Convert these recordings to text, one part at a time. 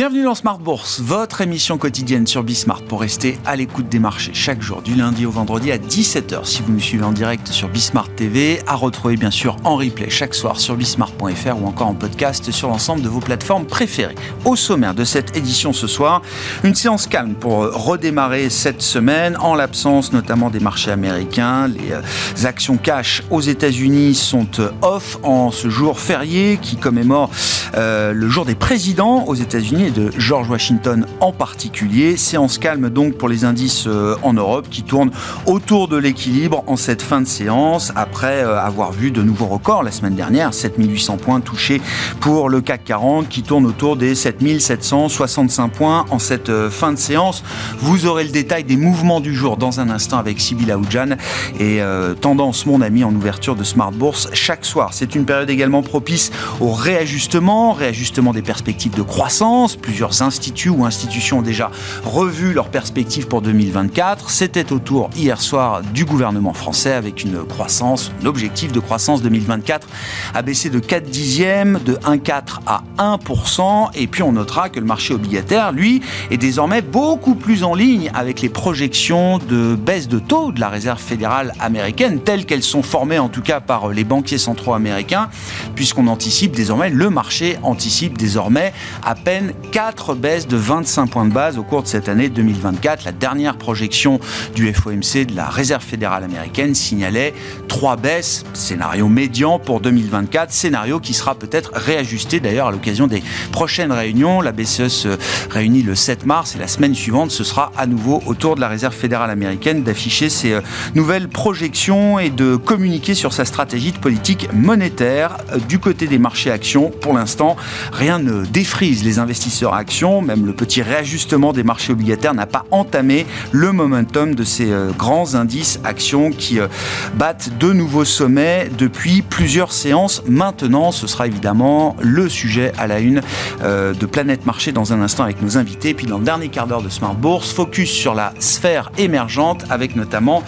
Bienvenue dans Smart Bourse, votre émission quotidienne sur Bismart pour rester à l'écoute des marchés chaque jour du lundi au vendredi à 17h si vous nous suivez en direct sur Bismart TV, à retrouver bien sûr en replay chaque soir sur bismart.fr ou encore en podcast sur l'ensemble de vos plateformes préférées. Au sommaire de cette édition ce soir, une séance calme pour redémarrer cette semaine en l'absence notamment des marchés américains. Les euh, actions cash aux États-Unis sont euh, off en ce jour férié qui commémore euh, le jour des présidents aux États-Unis de George Washington en particulier. Séance calme donc pour les indices euh, en Europe qui tournent autour de l'équilibre en cette fin de séance après euh, avoir vu de nouveaux records la semaine dernière, 7800 points touchés pour le CAC 40 qui tourne autour des 7765 points en cette euh, fin de séance. Vous aurez le détail des mouvements du jour dans un instant avec Sybille Aoudjan et Tendance mon ami en ouverture de Smart Bourse chaque soir. C'est une période également propice au réajustement, réajustement des perspectives de croissance Plusieurs instituts ou institutions ont déjà revu leurs perspectives pour 2024. C'était au tour hier soir du gouvernement français avec une croissance, l'objectif de croissance 2024 a baissé de 4 dixièmes, de 1,4 à 1%. Et puis on notera que le marché obligataire, lui, est désormais beaucoup plus en ligne avec les projections de baisse de taux de la Réserve fédérale américaine, telles qu'elles sont formées en tout cas par les banquiers centraux américains, puisqu'on anticipe désormais, le marché anticipe désormais à peine 4 baisses de 25 points de base au cours de cette année 2024. La dernière projection du FOMC de la Réserve fédérale américaine signalait 3 baisses, scénario médian pour 2024, scénario qui sera peut-être réajusté d'ailleurs à l'occasion des prochaines réunions. La BCE se réunit le 7 mars et la semaine suivante, ce sera à nouveau au tour de la Réserve fédérale américaine d'afficher ses euh, nouvelles projections et de communiquer sur sa stratégie de politique monétaire. Euh, du côté des marchés actions, pour l'instant, rien ne défrise les investisseurs investisseurs actions, même le petit réajustement des marchés obligataires n'a pas entamé le momentum de ces euh, grands indices actions qui euh, battent de nouveaux sommets depuis plusieurs séances. Maintenant, ce sera évidemment le sujet à la une euh, de Planète Marché dans un instant avec nos invités. Puis dans le dernier quart d'heure de Smart Bourse, focus sur la sphère émergente avec notamment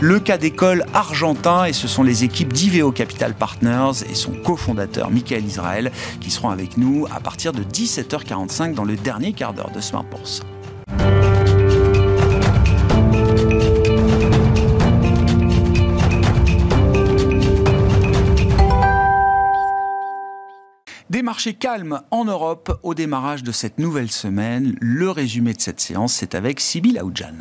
le cas d'école argentin et ce sont les équipes d'Iveo Capital Partners et son cofondateur Michael Israël qui seront avec nous à partir de 17h40 dans le dernier quart d'heure de Smart Bourse. Des marchés calmes en Europe au démarrage de cette nouvelle semaine. Le résumé de cette séance, c'est avec Sybille Aoudjan.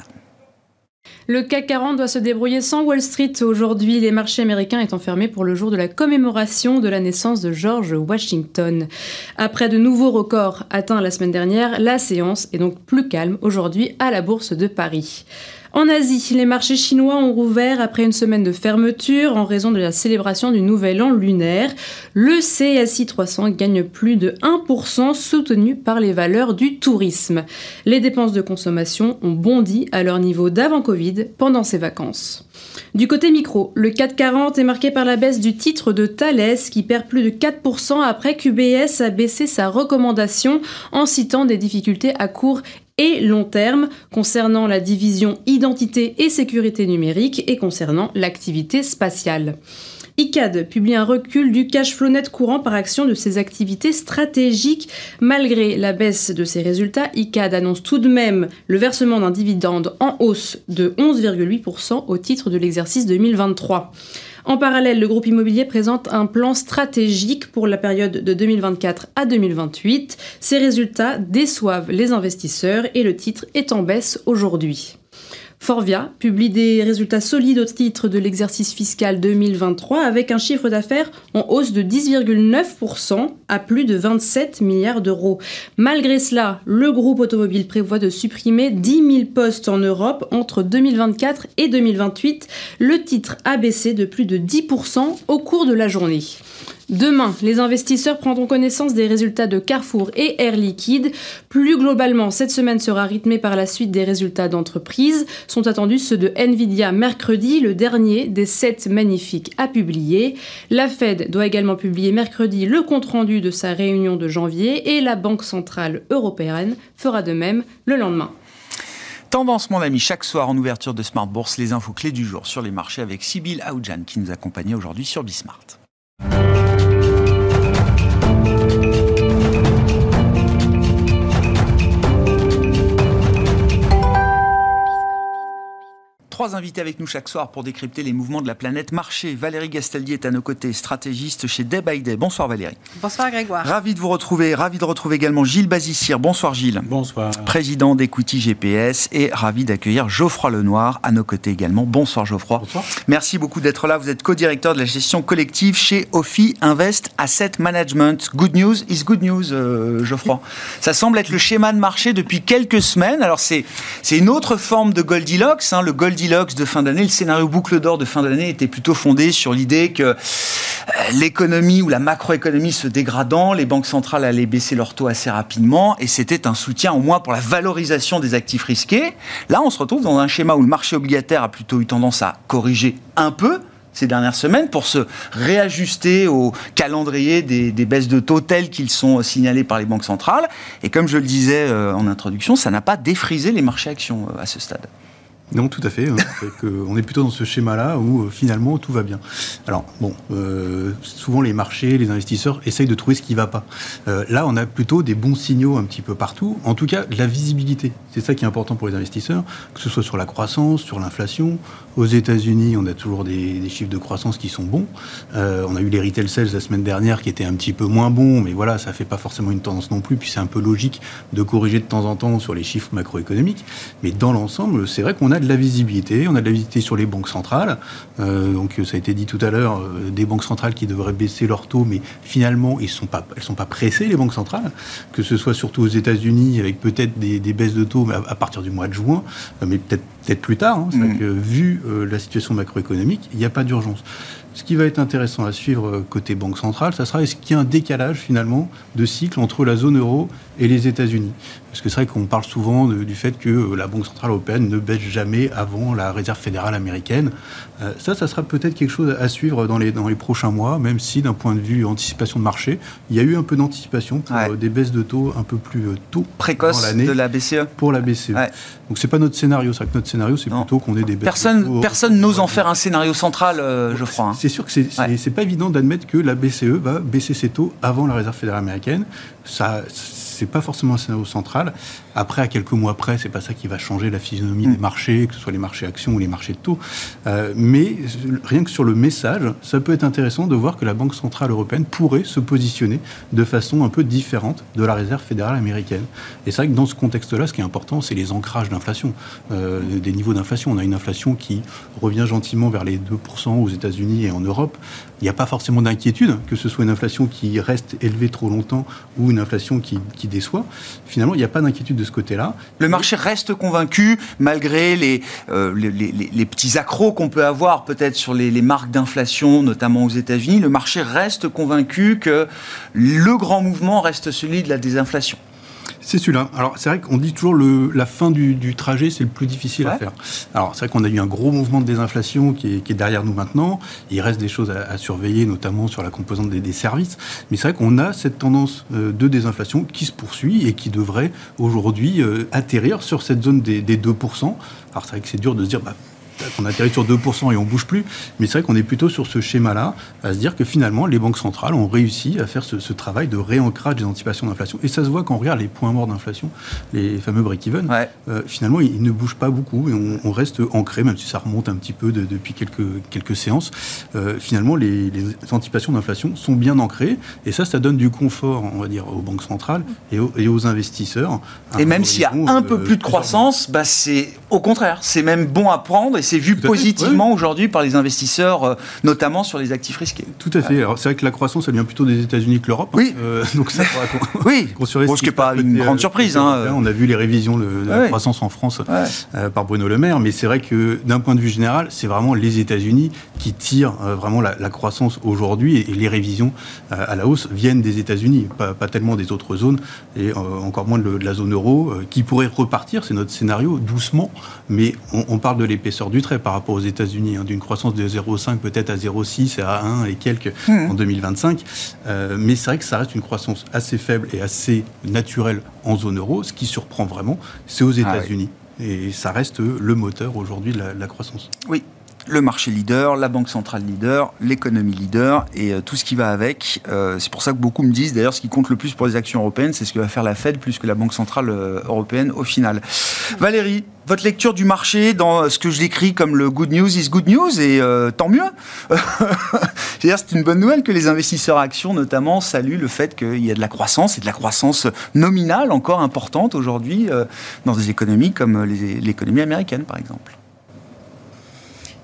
Le CAC 40 doit se débrouiller sans Wall Street aujourd'hui, les marchés américains étant fermés pour le jour de la commémoration de la naissance de George Washington. Après de nouveaux records atteints la semaine dernière, la séance est donc plus calme aujourd'hui à la Bourse de Paris. En Asie, les marchés chinois ont rouvert après une semaine de fermeture en raison de la célébration du nouvel an lunaire. Le CSI 300 gagne plus de 1% soutenu par les valeurs du tourisme. Les dépenses de consommation ont bondi à leur niveau d'avant Covid pendant ces vacances. Du côté micro, le 440 est marqué par la baisse du titre de Thales qui perd plus de 4% après qu'UBS a baissé sa recommandation en citant des difficultés à court et long terme concernant la division identité et sécurité numérique et concernant l'activité spatiale. ICAD publie un recul du cash flow net courant par action de ses activités stratégiques. Malgré la baisse de ses résultats, ICAD annonce tout de même le versement d'un dividende en hausse de 11,8% au titre de l'exercice 2023. En parallèle, le groupe immobilier présente un plan stratégique pour la période de 2024 à 2028. Ces résultats déçoivent les investisseurs et le titre est en baisse aujourd'hui. Forvia publie des résultats solides au titre de l'exercice fiscal 2023 avec un chiffre d'affaires en hausse de 10,9% à plus de 27 milliards d'euros. Malgré cela, le groupe automobile prévoit de supprimer 10 000 postes en Europe entre 2024 et 2028. Le titre a baissé de plus de 10% au cours de la journée. Demain, les investisseurs prendront connaissance des résultats de Carrefour et Air Liquide. Plus globalement, cette semaine sera rythmée par la suite des résultats d'entreprise. Sont attendus ceux de Nvidia mercredi, le dernier des sept magnifiques à publier. La Fed doit également publier mercredi le compte-rendu de sa réunion de janvier et la Banque Centrale Européenne fera de même le lendemain. Tendance, mon ami, chaque soir en ouverture de Smart Bourse, les infos clés du jour sur les marchés avec Sybille Aoudjan qui nous accompagne aujourd'hui sur Bismart. Thank you. Trois invités avec nous chaque soir pour décrypter les mouvements de la planète marché. Valérie Gastaldi est à nos côtés, stratégiste chez Day by Day. Bonsoir Valérie. Bonsoir Grégoire. Ravi de vous retrouver. Ravi de retrouver également Gilles Bazissir. Bonsoir Gilles. Bonsoir. Président d'Equity GPS et ravi d'accueillir Geoffroy Lenoir à nos côtés également. Bonsoir Geoffroy. Bonsoir. Merci beaucoup d'être là. Vous êtes co-directeur de la gestion collective chez Ophi Invest Asset Management. Good news is good news, euh, Geoffroy. Ça semble être le schéma de marché depuis quelques semaines. Alors c'est c'est une autre forme de Goldilocks. Hein. Le Goldilocks de fin d'année, le scénario boucle d'or de fin d'année était plutôt fondé sur l'idée que euh, l'économie ou la macroéconomie se dégradant, les banques centrales allaient baisser leur taux assez rapidement et c'était un soutien au moins pour la valorisation des actifs risqués. Là, on se retrouve dans un schéma où le marché obligataire a plutôt eu tendance à corriger un peu ces dernières semaines pour se réajuster au calendrier des, des baisses de taux telles qu'ils sont signalés par les banques centrales. Et comme je le disais euh, en introduction, ça n'a pas défrisé les marchés actions euh, à ce stade. Non, tout à fait. Hein. on est plutôt dans ce schéma-là où euh, finalement tout va bien. Alors bon, euh, souvent les marchés, les investisseurs essayent de trouver ce qui ne va pas. Euh, là, on a plutôt des bons signaux un petit peu partout. En tout cas, de la visibilité. C'est ça qui est important pour les investisseurs, que ce soit sur la croissance, sur l'inflation. Aux États-Unis, on a toujours des, des, chiffres de croissance qui sont bons. On a eu les retail sales la semaine dernière qui étaient un petit peu moins bons, mais voilà, ça fait pas forcément une tendance non plus. Puis c'est un peu logique de corriger de temps en temps sur les chiffres macroéconomiques. Mais dans l'ensemble, c'est vrai qu'on a de la visibilité, on a de la visibilité sur les banques centrales. Euh, donc ça a été dit tout à l'heure, euh, des banques centrales qui devraient baisser leur taux, mais finalement ils sont pas, elles sont pas pressées les banques centrales, que ce soit surtout aux États-Unis avec peut-être des, des, baisses de taux à, à, partir du mois de juin, euh, mais peut-être peut-être plus tard. Hein, mmh. que, vu euh, la situation macroéconomique, il n'y a pas d'urgence. Ce qui va être intéressant à suivre côté banque centrale, ça sera est-ce qu'il y a un décalage finalement de cycle entre la zone euro et les États-Unis Parce que c'est vrai qu'on parle souvent de, du fait que euh, la Banque centrale européenne ne baisse jamais avant la Réserve fédérale américaine. Euh, ça, ça sera peut-être quelque chose à suivre dans les, dans les prochains mois, même si d'un point de vue anticipation de marché, il y a eu un peu d'anticipation pour ouais. des baisses de taux un peu plus tôt précoce dans l'année de la BCE pour la BCE. Ouais. Donc c'est pas notre scénario, c'est que notre scénario c'est plutôt qu'on ait des baisses. Personne, personne n'ose en faire un scénario central, euh, je crois. Hein. C'est sûr que c'est ouais. pas évident d'admettre que la BCE va baisser ses taux avant la Réserve fédérale américaine. Ça, c'est pas forcément un scénario central. Après, à quelques mois près, c'est pas ça qui va changer la physionomie mmh. des marchés, que ce soit les marchés actions ou les marchés de taux. Euh, mais rien que sur le message, ça peut être intéressant de voir que la Banque centrale européenne pourrait se positionner de façon un peu différente de la Réserve fédérale américaine. Et c'est vrai que dans ce contexte-là, ce qui est important, c'est les ancrages d'inflation, euh, des niveaux d'inflation. On a une inflation qui revient gentiment vers les 2% aux États-Unis et en Europe. Il n'y a pas forcément d'inquiétude que ce soit une inflation qui reste élevée trop longtemps ou une inflation qui, déçoit. Finalement, il n'y a pas d'inquiétude de ce côté-là. Le marché reste convaincu, malgré les, euh, les, les, les, petits accros qu'on peut avoir peut-être sur les, marques d'inflation, notamment aux États-Unis. Le marché reste convaincu que le grand mouvement reste celui de la désinflation. C'est celui-là. Alors, c'est vrai qu'on dit toujours le, la fin du, du trajet, c'est le plus difficile ouais. à faire. Alors, c'est vrai qu'on a eu un gros mouvement de désinflation qui est, qui est derrière nous maintenant. Il reste des choses à, à, surveiller, notamment sur la composante des, des services. Mais c'est vrai qu'on a cette tendance euh, de désinflation qui se poursuit et qui devrait aujourd'hui euh, atterrir sur cette zone des, des 2%. Alors, c'est vrai que c'est dur de se dire, bah, on atterrit sur 2% et on bouge plus. Mais c'est vrai qu'on est plutôt sur ce schéma-là, à se dire que finalement, les banques centrales ont réussi à faire ce, ce travail de réancrage des anticipations d'inflation. Et ça se voit quand on regarde les points morts d'inflation, les fameux break-even. Ouais. Euh, finalement, ils, ne bougent pas beaucoup et on, on, reste ancré, même si ça remonte un petit peu de, depuis quelques, quelques séances. Euh, finalement, les, les anticipations d'inflation sont bien ancrées. Et ça, ça donne du confort, on va dire, aux banques centrales et aux, et aux investisseurs. Et même s'il y a un peu euh, plus de croissance, bah c'est au contraire, c'est même bon à prendre et c'est vu positivement oui. aujourd'hui par les investisseurs, euh, notamment sur les actifs risqués. Tout à fait. Alors c'est vrai que la croissance, elle vient plutôt des États-Unis que l'Europe. Oui. Hein. Euh, donc ça oui. Qu ce qui n'est pas une grande surprise. Hein. On a vu les révisions de, ouais. la croissance en France ouais. euh, par Bruno Le Maire, mais c'est vrai que d'un point de vue général, c'est vraiment les États-Unis qui tirent euh, vraiment la, la croissance aujourd'hui et, et, les révisions euh, à la hausse viennent des États-Unis, pas, pas, tellement des autres zones et encore moins de, de, la zone euro qui pourrait repartir. C'est notre scénario doucement, mais on, on parle de l'épaisseur du trait par rapport aux États-Unis, hein, d'une croissance de 0,5 peut-être à 0,6 et à 1 et quelques mmh. en 2025. Euh, mais c'est vrai que ça reste une croissance assez faible et assez naturelle en zone euro. Ce qui surprend vraiment, c'est aux États-Unis. Ah oui. Et ça reste le moteur aujourd'hui de, de, la croissance. Oui, le marché leader, la banque centrale leader, l'économie leader et euh, tout ce qui va avec. Euh, c'est pour ça que beaucoup me disent, d'ailleurs, ce qui compte le plus pour les actions européennes, c'est ce que va faire la Fed plus que la Banque centrale euh, européenne au final. Valérie, votre lecture du marché dans ce que je décris comme le good news is good news et tant mieux. C'est-à-dire, c'est une bonne nouvelle que les investisseurs actions, notamment, saluent le fait qu'il y a de la croissance et de la croissance nominale encore importante aujourd'hui dans des économies comme l'économie américaine, par exemple.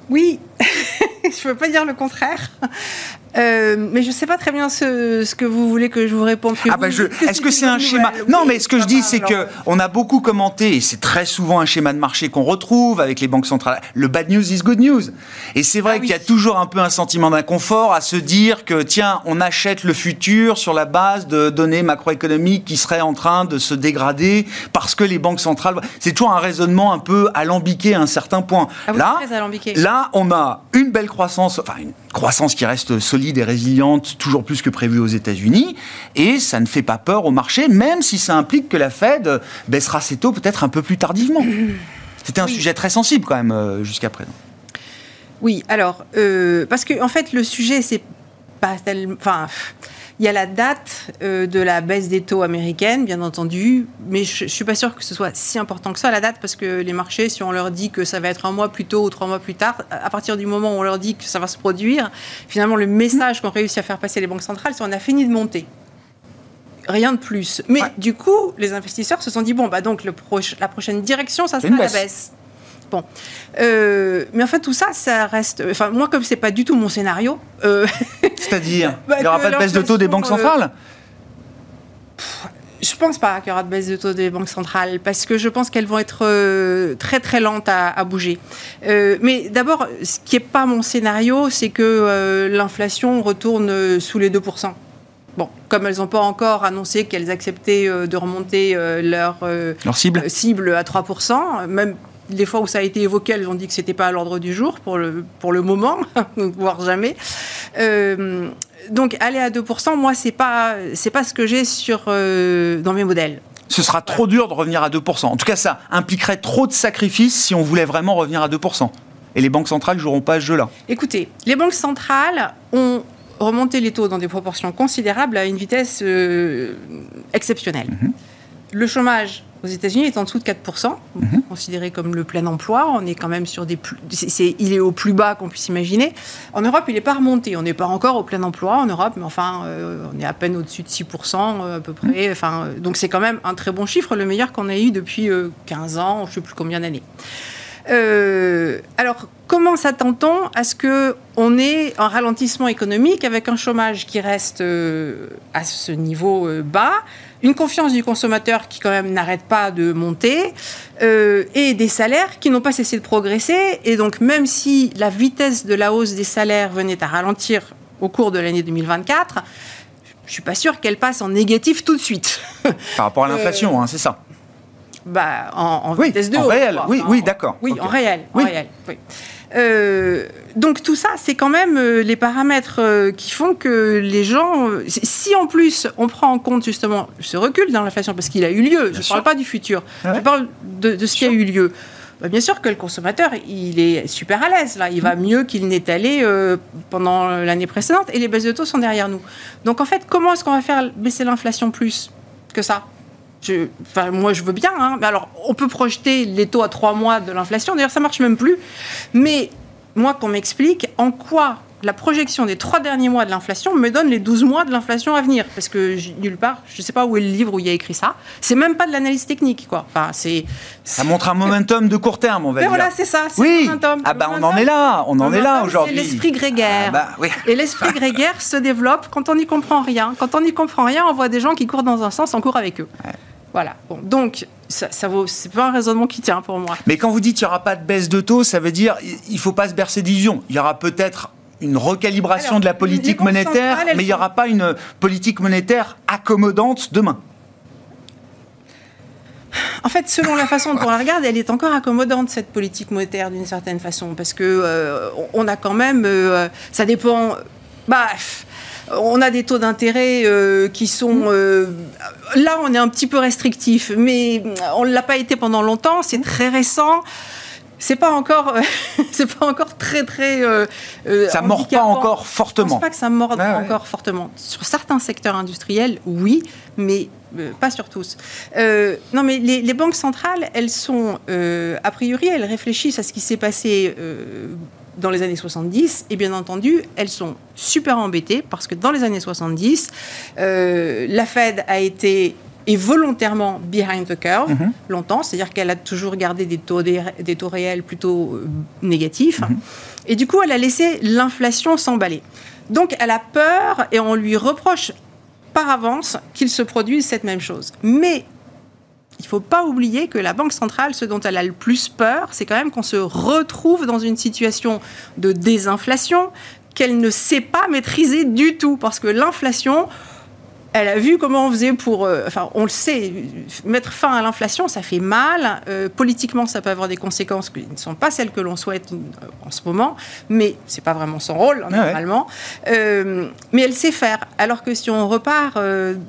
Oui, je ne peux pas dire le contraire. Euh, mais je ne sais pas très bien ce, que vous voulez que je vous réponde. Ah bah est-ce que c'est un schéma Non, mais ce que je dis, c'est que on a beaucoup commenté, et c'est très souvent un schéma de marché qu'on retrouve avec les banques centrales. Le bad news is good news. Et c'est vrai ah qu'il y a toujours un peu un sentiment d'inconfort à se dire que tiens, on achète le futur sur la base de données macroéconomiques qui seraient en train de se dégrader parce que les banques centrales. C'est toujours un raisonnement un peu alambiqué à un certain point. Ah là, là, on a une belle croissance, enfin une croissance qui reste solide et résiliente, toujours plus que prévu aux États-Unis, et ça ne fait pas peur au marché, même si ça implique que la Fed baissera ses taux peut-être un peu plus tardivement. C'était un sujet très sensible quand même euh, jusqu'à présent. Oui, alors, euh, parce que en fait, le sujet, c'est pas tellement. Enfin il y a la date euh, de la baisse des taux américaines, bien entendu, mais je ne suis pas sûre que ce soit si important que ça, la date, parce que les marchés, si on leur dit que ça va être un mois plus tôt ou trois mois plus tard, à partir du moment où on leur dit que ça va se produire, finalement, le message qu'ont réussi à faire passer les banques centrales, c'est qu'on a fini de monter rien de plus. Mais du coup, les investisseurs se sont dit bon, bah donc le la prochaine direction, ça sera la baisse. Bon. Euh, mais en fait, tout ça, ça reste. Enfin, moi, comme c'est pas du tout mon scénario. Euh, C'est-à-dire bah, Il n'y aura pas de baisse de taux des banques centrales je pense pas qu'il y aura de baisse de taux des banques centrales parce que je pense qu'elles vont être euh, très très lentes à, bouger. mais d'abord, ce qui n'est pas mon scénario, c'est que l'inflation retourne sous les 2%. Bon, comme elles n'ont pas encore annoncé qu'elles acceptaient de remonter leur, leur cible. cible à 3%, même les fois où ça a été évoqué, elles ont dit que c'était pas à l'ordre du jour pour le, pour le moment, voire jamais. Euh, donc aller à 2%, moi, c'est pas, c'est pas ce que j'ai sur, euh, dans mes modèles. Ce sera trop dur de revenir à 2%. En tout cas, ça impliquerait trop de sacrifices si on voulait vraiment revenir à 2%. Et les banques centrales ne joueront pas ce jeu-là. Écoutez, les banques centrales ont remonté les taux dans des proportions considérables à une vitesse euh, exceptionnelle. Mhm. Le chômage aux États-Unis, est en dessous de 4%, mhm. considéré comme le plein emploi. On est quand même sur des. Plus, il est au plus bas qu'on puisse imaginer. En Europe, il n'est pas remonté. On n'est pas encore au plein emploi en Europe, mais enfin, euh, on est à peine au-dessus de 6% euh, à peu près. Mhm. Enfin, euh, donc c'est quand même un très bon chiffre, le meilleur qu'on a eu depuis 15 ans, je ne sais plus combien d'années. alors, comment s'attend-on à ce qu'on ait un ralentissement économique avec un chômage qui reste à ce niveau bas une confiance du consommateur qui quand même n'arrête pas de monter, euh, et des salaires qui n'ont pas cessé de progresser. Et donc même si la vitesse de la hausse des salaires venait à ralentir au cours de l'année 2024, je suis pas sûre qu'elle passe en négatif tout de suite. Par rapport à l'inflation, hein, c'est ça bah, en, vitesse de en Réel. Oui, oui, d'accord. Oui, en réel. En réel oui. Euh, donc tout ça, c'est quand même euh, les paramètres euh, qui font que les gens, si en plus on prend en compte justement ce recul dans l'inflation, parce qu'il a eu lieu, je ne parle pas du futur, je parle de, ce qui a eu lieu. Bah, bien sûr que le consommateur, il est super à l'aise là, il va mieux qu'il n'est allé pendant l'année précédente, et les baisses de taux sont derrière nous. Donc en fait, comment est-ce qu'on va faire baisser l'inflation plus que ça? Je, enfin, moi, je veux bien. Hein. Mais alors, on peut projeter les taux à trois mois de l'inflation. D'ailleurs, ça marche même plus. Mais moi, qu'on m'explique en quoi la projection des trois derniers mois de l'inflation me donne les 12 mois de l'inflation à venir. Parce que nulle part, je ne sais pas où est le livre où il y a écrit ça. C'est même pas de l'analyse technique, quoi. Enfin, c'est. Ça montre un momentum de court terme, on va dire. voilà, c'est ça. Oui. Ah bah on en est là, on en est là aujourd'hui. C'est l'esprit grégaire. Ah bah, Et l'esprit grégaire se développe quand on n'y comprend rien. Quand on n'y comprend rien, on voit des gens qui courent dans un sens, on court avec eux. Voilà. Bon, donc, ça, ça vaut, c'est pas un raisonnement qui tient pour moi. Mais quand vous dites qu'il n'y aura pas de baisse de taux, ça veut dire il ne faut pas se bercer d'illusions. Il y aura peut-être une recalibration de la politique monétaire, mais il n'y aura pas une politique monétaire accommodante demain. En fait, selon la façon dont on la regarde, elle est encore accommodante cette politique monétaire d'une certaine façon, parce que euh, on a quand même, euh, ça dépend. Bah, on a des taux d'intérêt euh, qui sont... Mmh. Euh, là, on est un petit peu restrictif, mais on ne l'a pas été pendant longtemps, c'est très récent c'est pas encore, c'est pas encore très très. Euh, euh, ça mord pas encore fortement. Je pense pas que ça morde encore fortement. Sur certains secteurs industriels, oui, mais euh, pas sur tous. non, mais les, les, banques centrales, elles sont a priori, elles réfléchissent à ce qui s'est passé dans les années 70, et bien entendu, elles sont super embêtées parce que dans les années 70, la Fed a été et volontairement behind the curve mhm. longtemps, c'est-à-dire qu'elle a toujours gardé des taux, des, taux réels plutôt euh, négatifs. Mhm. Et du coup, elle a laissé l'inflation s'emballer. Donc, elle a peur et on lui reproche par avance qu'il se produise cette même chose. Mais il ne faut pas oublier que la Banque centrale, ce dont elle a le plus peur, c'est quand même qu'on se retrouve dans une situation de désinflation qu'elle ne sait pas maîtriser du tout. Parce que l'inflation, elle a vu comment on faisait pour. Euh, enfin, on le sait, mettre fin à l'inflation, ça fait mal. Euh, politiquement, ça peut avoir des conséquences qui ne sont pas celles que l'on souhaite euh, en ce moment, mais c'est pas vraiment son rôle, hein, ah normalement. mais elle sait faire. Alors que si on repart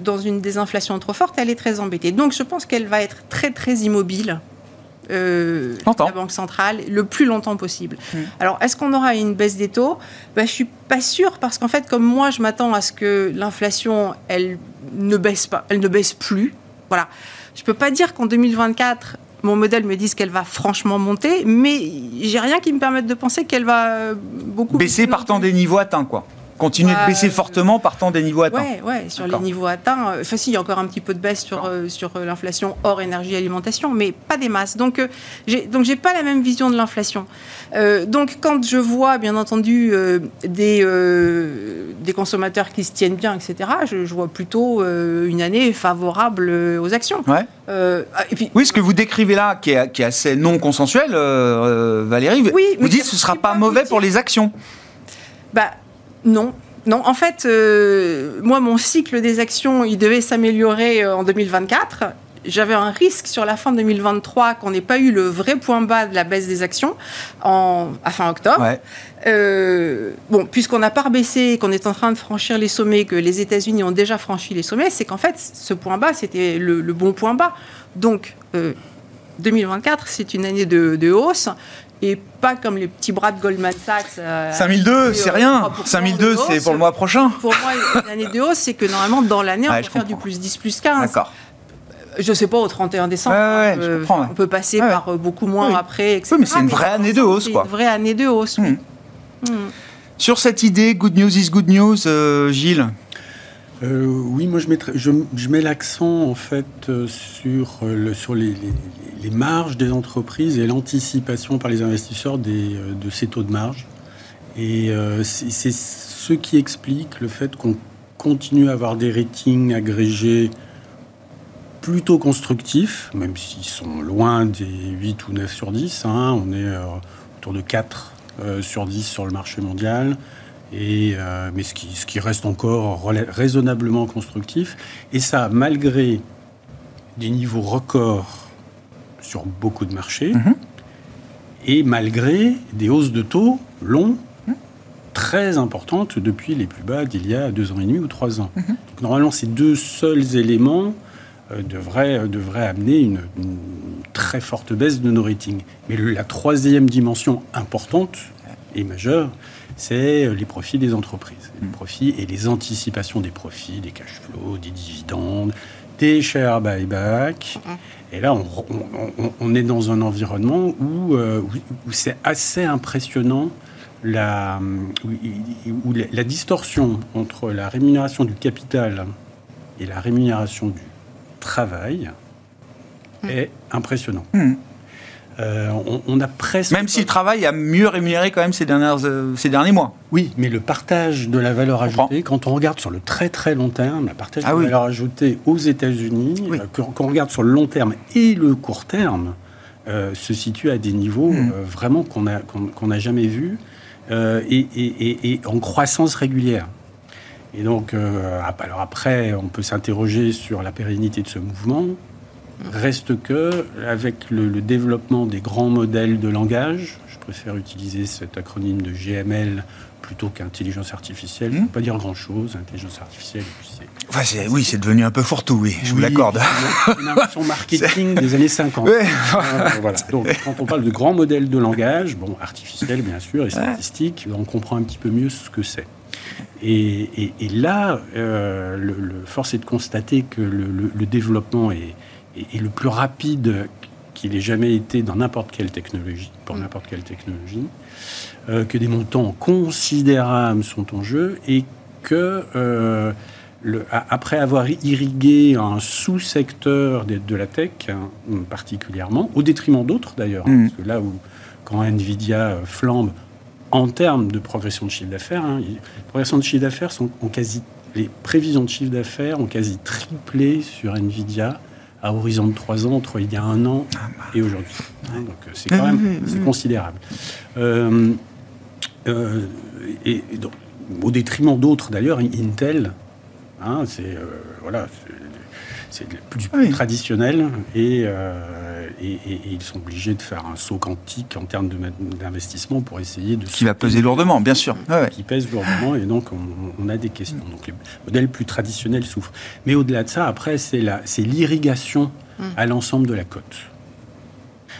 dans une désinflation trop forte, elle est très embêtée. Donc, je pense qu'elle va être très, très immobile euh, la Banque centrale le plus longtemps possible. Hmm. Alors, est-ce qu'on aura une baisse des taux? Ben, Je ne suis pas sûre parce qu'en fait, comme moi, je m'attends à ce que l'inflation, elle ne baisse pas, elle ne baisse plus. Voilà. Je ne peux pas dire qu'en 2024, mon modèle me dise qu'elle va franchement monter, mais j'ai rien qui me permette de penser qu'elle va beaucoup baisser partant des niveaux atteints, quoi continue de baisser fortement partant des niveaux atteints. Oui, ouais, sur les niveaux atteints. Euh, enfin, si, il y a encore un petit peu de baisse sur, euh, sur euh, l'inflation hors énergie et alimentation, mais pas des masses. Donc, j'ai donc j'ai pas la même vision de l'inflation. donc, quand je vois, bien entendu, des, des consommateurs qui se tiennent bien, etc., je, vois plutôt une année favorable aux actions. Ouais. Ah, et puis, oui, ce que vous décrivez là, qui est, qui est assez non consensuel, Valérie, oui, vous dites que ce ne sera pas mauvais pour les actions. Bah, non. Non, en fait, euh, moi, mon cycle des actions, il devait s'améliorer euh, en 2024. J'avais un risque sur la fin de 2023 qu'on n'ait pas eu le vrai point bas de la baisse des actions en, à fin octobre. Euh, bon, puisqu'on n'a pas rebaissé, qu'on est en train de franchir les sommets, que les États-Unis ont déjà franchi les sommets, c'est qu'en fait, ce point bas, c'était le, bon point bas. Donc, 2024, c'est une année de, hausse et pas comme les petits bras de Goldman Sachs. 5002, euh, c'est rien. 5002, c'est pour le mois prochain. Pour moi, l'année de hausse, c'est que normalement, dans l'année, on peut faire du plus 10, plus 15. D'accord. Je ne sais pas, au 31 décembre, euh, on peut passer par euh, beaucoup moins après, etc. Oui, mais c'est une vraie année de hausse, quoi. une vraie année de hausse, hmm. Hmm. Sur cette idée, good news is good news, Gilles oui, moi je, je, mets l'accent en fait sur, le, sur les, marges des entreprises et l'anticipation par les investisseurs des, euh, de ces taux de marge. Et euh, c'est ce qui explique le fait qu'on continue à avoir des ratings agrégés plutôt constructifs, même s'ils sont loin des 8 ou 9 sur 10. Hein. on est euh, autour de 4 sur 10 sur le marché mondial. Et, mais ce qui, ce qui reste encore raisonnablement constructif. Et ça, malgré des niveaux records sur beaucoup de marchés, mhm. et malgré des hausses de taux longs très importantes depuis les plus bas d'il y a deux ans et demi ou trois ans. Mhm. normalement, ces deux seuls éléments euh, devraient, euh, devraient, amener une, très forte baisse de nos ratings. Mais la troisième dimension importante et majeure, c'est euh, les profits des entreprises. Les profits et les anticipations des profits, des cash flows, des dividendes, des share buyback. Et là, on, est dans un environnement euh, où, c'est assez impressionnant la, où, la, distorsion entre la rémunération du capital et la rémunération du travail mmh. est impressionnante. Mmh. Euh, on, a presque. Même si le travail a mieux rémunéré quand même ces, dernières, euh, ces derniers mois. Oui, mais le partage de la valeur ajoutée, quand on regarde sur le très très long terme, le partage ah de la valeur ajoutée aux États-Unis, euh, quand, on regarde sur le long terme et le court terme, se situe à des niveaux hmm. vraiment qu'on n'a qu'on, jamais vus et, et, en croissance régulière. Et donc, alors après, on peut s'interroger sur la pérennité de ce mouvement Reste que, avec le, le développement des grands modèles de langage, je préfère utiliser cet acronyme de GML plutôt qu'intelligence artificielle. Ne veut pas dire grand-chose, intelligence artificielle. c'est- oui, c'est devenu un peu fourre-tout, oui, je vous Oui, l'accorde. une invention marketing des années 50. Ouais. Euh, voilà. Donc, quand on parle de grands modèles de langage, bon, artificiel bien sûr, et statistique, on comprend un petit peu mieux ce que c'est. Et, et- et là, euh, le, le- force est de constater que le, le- le développement est, est le plus rapide qu'il ait jamais été dans n'importe quelle technologie, pour n'importe quelle technologie, euh, que des montants considérables sont en jeu et que euh, le- après avoir irrigué un sous-secteur de, de la tech hein, particulièrement, au détriment d'autres d'ailleurs, hein, Mhm. parce que là où quand Nvidia euh, flambe en termes de progression de chiffre d'affaires, hein, il- les progressions de chiffre d'affaires sont ont quasi les prévisions de chiffre d'affaires ont quasi triplé sur Nvidia à horizon de trois ans entre il y a un an et aujourd'hui. Hein, donc euh, c'est quand même c'est considérable. Euh, euh, et, et donc, au détriment d'autres d'ailleurs, Intel, hein, c'est euh, voilà, c'est- le plus, Oui. traditionnel et, et, et- et ils sont obligés de faire un saut quantique en termes d'investissement pour essayer de Qui va peser lourdement, bien sûr. Ouais, ouais. qui pèse lourdement et donc on, on a des questions. Donc les modèles plus traditionnels souffrent. Mais au-delà de ça, après, c'est l'irrigation à l'ensemble de la côte.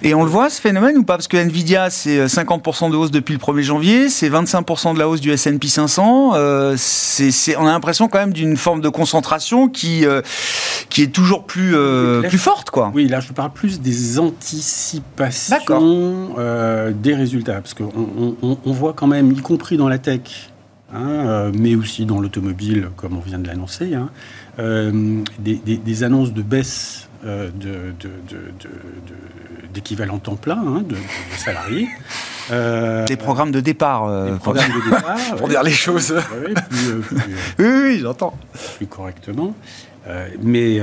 Et on le voit ce phénomène ou pas? Parce que Nvidia, c'est euh, 50% de hausse depuis le 1er janvier, c'est 25% de la hausse du S&P 500. euh, on a l'impression quand même d'une forme de concentration qui, euh, qui est toujours plus, euh, Là, plus forte, quoi. Oui, là, je parle plus des anticipations euh, des résultats. Parce qu'on on, on- on voit quand même, y compris dans la tech, hein, euh, mais aussi dans l'automobile, comme on vient de l'annoncer, hein, euh, des, des- des annonces de baisse euh, d'équivalent temps plein hein, de, de salariés. Euh, Des programmes de départ. euh, des pour, programmes de départ, pour dire les choses. Ouais, ouais, plus, plus, Oui, oui, j'entends. plus correctement. Euh, mais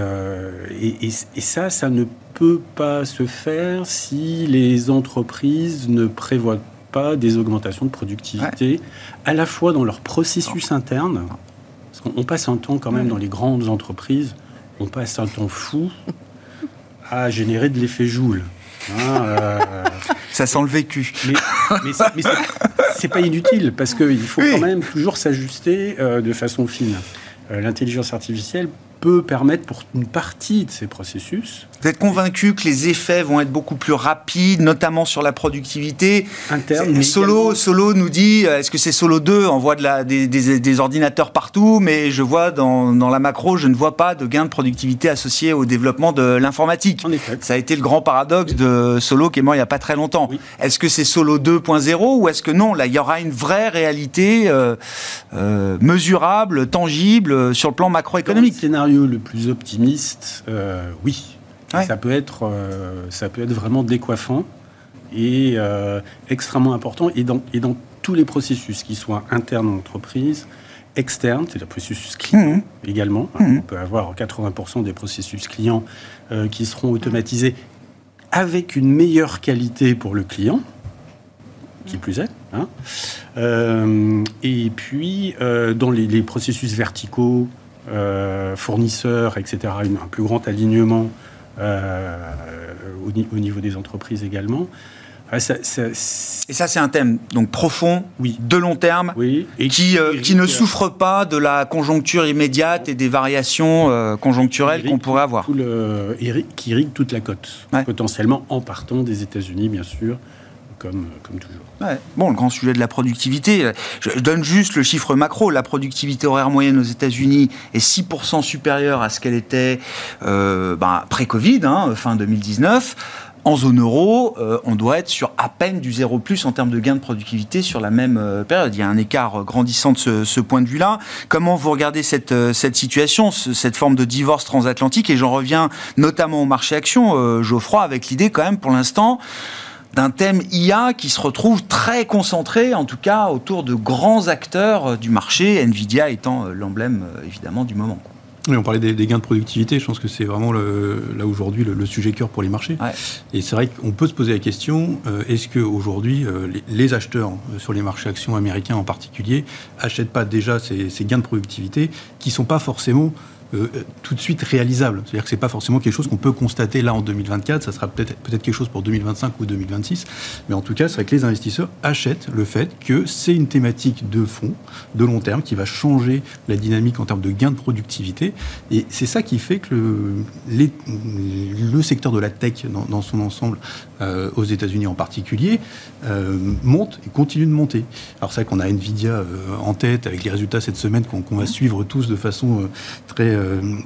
et, et- et ça, ça ne peut pas se faire si les entreprises ne prévoient pas des augmentations de productivité, à la fois dans leur processus interne, parce qu'on on passe un temps quand même dans les grandes entreprises, on passe un temps fou à générer de l'effet Joule. Hein, euh, Ça sent le vécu. mais, mais c'est- mais c'est- c'est pas inutile parce qu'il faut Oui. quand même toujours s'ajuster euh, de façon fine. Euh, L'intelligence artificielle peut permettre pour une partie de ces processus Vous êtes convaincu que les effets vont être beaucoup plus rapides, notamment sur la productivité? Mais Solo, Solo nous dit, euh, est-ce que c'est Solo 2 On voit de la, des, des- des ordinateurs partout, mais je vois dans, dans la macro, je ne vois pas de gain de productivité associé au développement de l'informatique. Ça a été le grand paradoxe de Solo qui est mort il n'y a pas très longtemps. Oui. Est-ce que c'est Solo 2.0 ou est-ce que non, là, il y aura une vraie réalité euh, euh, mesurable, tangible sur le plan Dans le macroéconomique scénario le plus optimiste, euh, oui. Ouais. Ça, peut être, euh, ça peut être vraiment décoiffant et euh, extrêmement important. Et dans, et dans tous les processus, qu'ils soient internes en entreprise, externes, c'est-à-dire processus client Mhm. également. Mhm. On peut avoir 80% des processus clients qui seront automatisés avec une meilleure qualité pour le client, qui plus est. hein. Euh, et puis, euh, dans les, les processus verticaux, fournisseurs, etc., une- un plus grand alignement euh, au, ni- au niveau des entreprises également. Ça- ça- c'est- Et ça, c'est un thème donc profond, Oui. de long terme, oui, et qui, euh, qui ne irrigue- souffre pas de la conjoncture immédiate et des variations euh, conjoncturelles qu'on pourrait avoir. le- qui irrigue toute la côte, Ouais. potentiellement en partant des États-Unis, bien sûr, comme, comme toujours. Bon, le grand sujet de la productivité, je, je donne juste le chiffre macro. La productivité horaire moyenne aux États-Unis est 6% supérieure à ce qu'elle était euh, ben, pré-Covid, hein, fin 2019. En zone euro, euh, on doit être sur à peine du zéro plus en termes de gain de productivité sur la même euh, période. Il y a un écart euh, grandissant de ce, point de vue-là. Comment vous regardez cette, euh, situation, ce- cette forme de divorce transatlantique? Et j'en reviens notamment au marché action, euh, Geoffroy, avec l'idée quand même pour l'instant d'un thème IA qui se retrouve très concentré, en tout cas autour de grands acteurs euh, du marché, Nvidia étant euh, l'emblème euh, évidemment du moment. Oui, on parlait des, des gains de productivité, je pense que c'est vraiment le- là aujourd'hui le, le sujet cœur pour les marchés. Ouais. Et c'est vrai qu'on peut se poser la question, euh, est-ce qu'aujourd'hui les, les acheteurs euh, sur les marchés actions américains en particulier achètent pas déjà ces, ces gains de productivité qui sont pas forcément tout de suite réalisable. C'est-à-dire que c'est pas forcément quelque chose qu'on peut constater là en 2024. Ça sera peut-être peut-être quelque chose pour 2025 ou 2026. Mais en tout cas, c'est vrai que les investisseurs achètent le fait que c'est une thématique de fond, de long terme, qui va changer la dynamique en termes de gains de productivité. Et c'est ça qui fait que le, le secteur de la tech dans, son ensemble, euh, aux États-Unis en particulier, euh, monte et continue de monter. Alors c'est vrai qu'on a Nvidia euh, en tête avec les résultats cette semaine qu'on va suivre tous de façon très,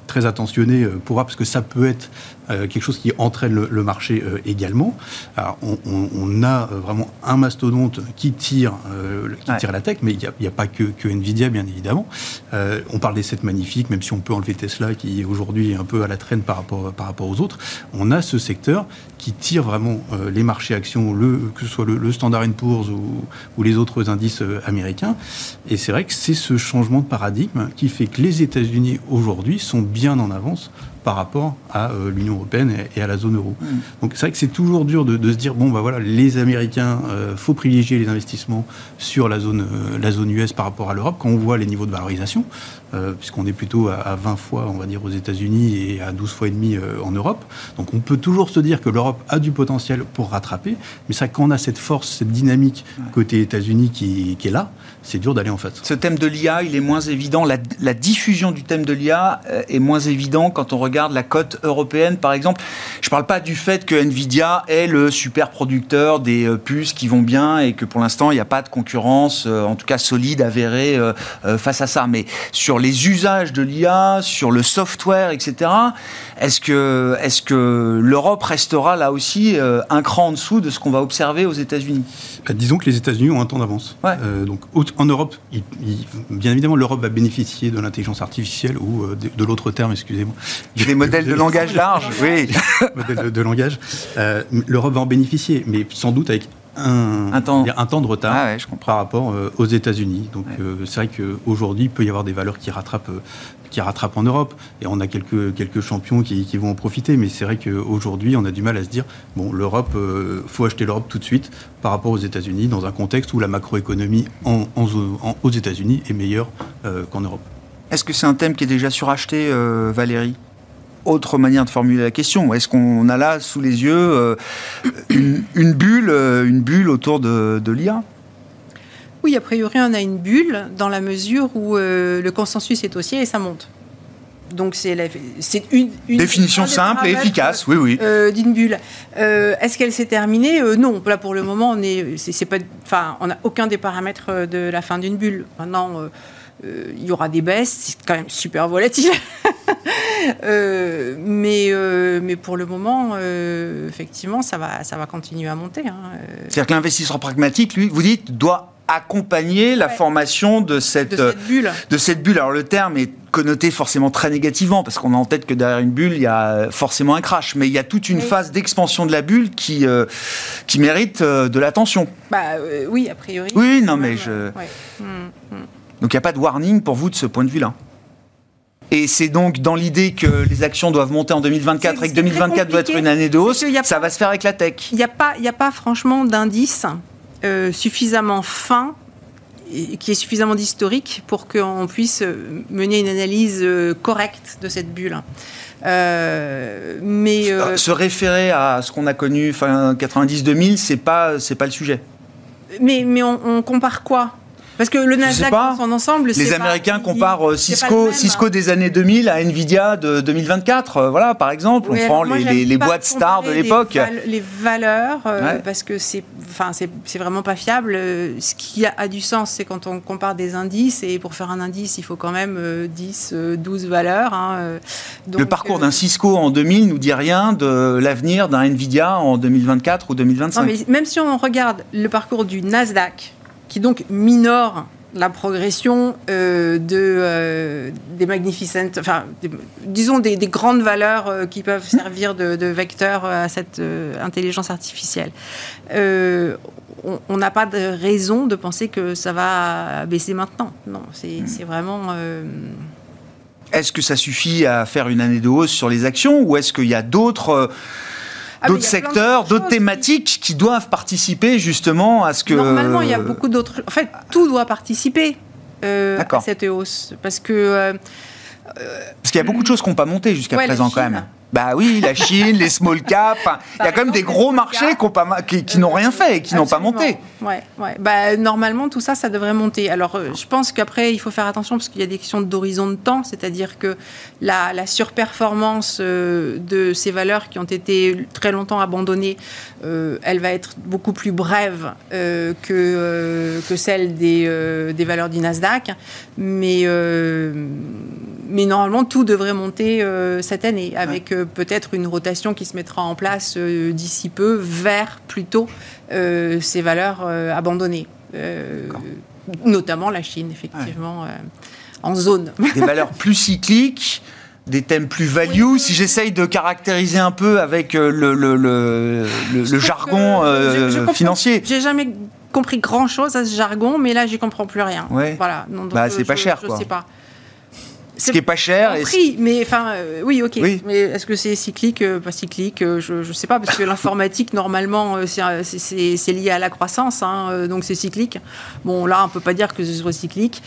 très attentionnée pour voir, parce que ça peut être euh, quelque chose qui entraîne le, marché euh, également. Alors, on, a euh, vraiment un mastodonte qui tire, qui tire la tech, mais il n'y a, pas que, Nvidia, bien évidemment. on parle des 7 magnifiques, même si on peut enlever Tesla, qui est aujourd'hui un peu à la traîne par rapport, par rapport aux autres. On a ce secteur qui tire vraiment les marchés actions, le, que ce soit le, Standard Poor's ou, ou, les autres indices américains. Et c'est vrai que c'est ce changement de paradigme qui fait que les États-Unis aujourd'hui sont bien en avance par rapport à euh, l'Union européenne et, à la zone euro. Mm. Donc c'est vrai que c'est toujours dur de, se dire bon bah voilà les Américains euh, faut privilégier les investissements sur la zone euh, la zone US par rapport à l'Europe quand on voit les niveaux de valorisation puisqu'on est plutôt à, 20 fois on va dire aux États-Unis et à 12 fois et demi en Europe. Donc on peut toujours se dire que l'Europe a du potentiel pour rattraper, mais ça quand on a cette force cette dynamique côté États-Unis qui, qui, est là, c'est dur d'aller en face. Ce thème de l'IA il est moins évident, la, la diffusion du thème de l'IA est moins évident quand on regarde la cote européenne, par exemple, je ne parle pas du fait que Nvidia est le super producteur des euh, puces qui vont bien et que pour l'instant, il n'y a pas de concurrence, euh, en tout cas solide, avérée euh, face à ça. Mais sur les usages de l'IA, sur le software, etc., est-ce que, est que l'Europe restera là aussi un cran en dessous de ce qu'on va observer aux États-Unis? Bah, Disons que les États-Unis ont un temps d'avance. donc en Europe, bien évidemment, l'Europe va bénéficier de l'intelligence artificielle ou de, l'autre terme, excusez-moi, des modèles de langage large, oui. modèles de, langage. Euh, L'Europe va en bénéficier, mais sans doute avec un, temps. un temps de retard ah par rapport euh, aux États-Unis. Donc euh, c'est vrai qu'aujourd'hui, il peut y avoir des valeurs qui rattrapent, qui rattrapent en Europe, et on a quelques, quelques champions qui, qui vont en profiter, mais c'est vrai qu'aujourd'hui, on a du mal à se dire, bon, l'Europe, il faut acheter l'Europe tout de suite par rapport aux États-Unis, dans un contexte où la macroéconomie en, aux États-Unis est meilleure qu'en Europe. Est-ce que c'est un thème qui est déjà suracheté, Valérie? Autre manière de formuler la question. Est-ce qu'on a là sous les yeux euh, une, bulle, euh, une bulle autour de, l'IA Oui, a priori, on a une bulle dans la mesure où euh, le consensus est haussier et ça monte. Donc c'est une, une, définition simple et efficace, oui, oui. D'une bulle. Est-ce qu'elle s'est terminée? Non. Là pour le moment, on est, c'est pas, enfin, on n'a aucun des paramètres de la fin d'une bulle. Maintenant il y aura des baisses, c'est quand même super volatile. Euh, mais, euh, mais pour le moment, effectivement, ça va, ça va continuer à monter. Hein, C'est-à-dire que l'investisseur pragmatique, lui, vous dites, doit accompagner la formation de cette, de cette, bulle. De cette bulle. Alors le terme est connoté forcément très négativement parce qu'on a en tête que derrière une bulle il y a forcément un crash, mais il y a toute une phase d'expansion de la bulle qui qui mérite de l'attention. Bah oui, a priori. Oui, non mais je. Hum, hum. Donc il n'y a pas de warning pour vous de ce point de vue-là. Et c'est donc dans l'idée que les actions doivent monter en 2024 et que 2024 doit être une année de hausse, ça va se faire avec la tech. Il n'y a, pas, a pas franchement d'indice euh, suffisamment fin qui est suffisamment d'historique pour qu'on puisse euh, mener une analyse euh, correcte de cette bulle. mais se référer à ce qu'on a connu fin 90-2000, c'est pas c'est pas le sujet. Mais mais on compare quoi? Parce que le Nasdaq dans son ensemble, les Américains comparent euh, Cisco, Cisco des années 2000 à Nvidia de 2024. Euh, voilà, par exemple, on prend les, boîtes stars de l'époque. les valeurs, euh, parce que c'est, enfin, c'est vraiment pas fiable. Ce qui a, du sens, c'est quand on compare des indices, et pour faire un indice, il faut quand même 10, 12 valeurs. Hein, le parcours d'un Cisco en 2000 nous dit rien de l'avenir d'un Nvidia en 2024 ou 2025. Non, mais même si on regarde le parcours du Nasdaq qui donc minore la progression euh, de, euh, des magnificentes, enfin, disons des, grandes valeurs euh, qui peuvent servir de, de vecteur à cette intelligence artificielle. on n'a pas de raison de penser que ça va baisser maintenant. Non, c'est hmm. vraiment. Est-ce que ça suffit à faire une année de hausse sur les actions ou est-ce qu'il y a d'autres ah, d'autres secteurs, d'autres thématiques qui... doivent participer justement à ce que. Normalement, il y a beaucoup d'autres. En fait, tout doit participer euh, à cette hausse. Parce que. Euh, Parce qu'il y a beaucoup de choses qui n'ont pas monté jusqu'à Ouais, présent quand même. Bah oui, la Chine, les small caps. enfin, Il y a quand même des gros marchés qui, ont pas ma- qui- qui n'ont rien fait et qui n'ont pas monté. Ouais, ouais. Bah, normalement, tout ça, ça devrait monter. Alors, euh, je pense qu'après, il faut faire attention parce qu'il y a des questions d'horizon de temps, c'est-à-dire que la, la surperformance euh, de ces valeurs qui ont été très longtemps abandonnées, euh, elle va être beaucoup plus brève que, que celle des, des valeurs du Nasdaq. Mais, mais normalement, tout devrait monter cette année, avec peut-être une rotation qui se mettra en place euh, d'ici peu vers plutôt euh, ces valeurs euh, abandonnées. Notamment la Chine, effectivement, en zone. Des valeurs plus cycliques, des thèmes plus value. Si j'essaye de caractériser un peu avec le, le- le- le- le trouve jargon euh, je- je financier. J'ai jamais compris grand chose à ce jargon, mais là, j'y comprends plus rien. Ouais. Voilà. Donc, Bah, euh, c'est pas je- cher, Je quoi. sais pas. Ce qui est pas cher. Prix, mais enfin, euh, oui, ok. Oui. Mais est-ce que c'est cyclique, euh, pas cyclique euh, Je ne sais pas, parce que l'informatique, normalement, c'est- lié à la croissance, hein, donc c'est cyclique. Bon, là, on peut pas dire que ce soit cyclique.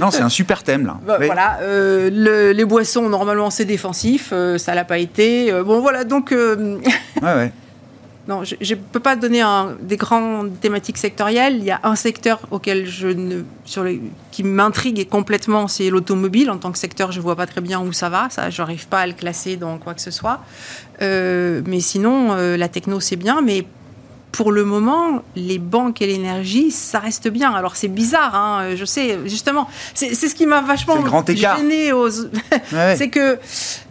Non, c'est un super thème là. Bah, Oui. Voilà, le- les boissons, normalement, c'est défensif, ça l'a pas été. Bon, voilà, donc, Ouais, ouais. Non, je ne peux pas donner un- des grandes thématiques sectorielles. Il y a un secteur auquel je ne, sur les, qui m'intrigue complètement, c'est l'automobile. En tant que secteur, je vois pas très bien où ça va. Ça, j'arrive pas à le classer dans quoi que ce soit. Euh, mais sinon, euh, la techno, c'est bien, mais pour le moment, les banques et l'énergie, ça reste bien. Alors c'est bizarre, hein, je sais, justement. C'est ce qui m'a vachement grand gêné aux, Ouais, ouais. c'est que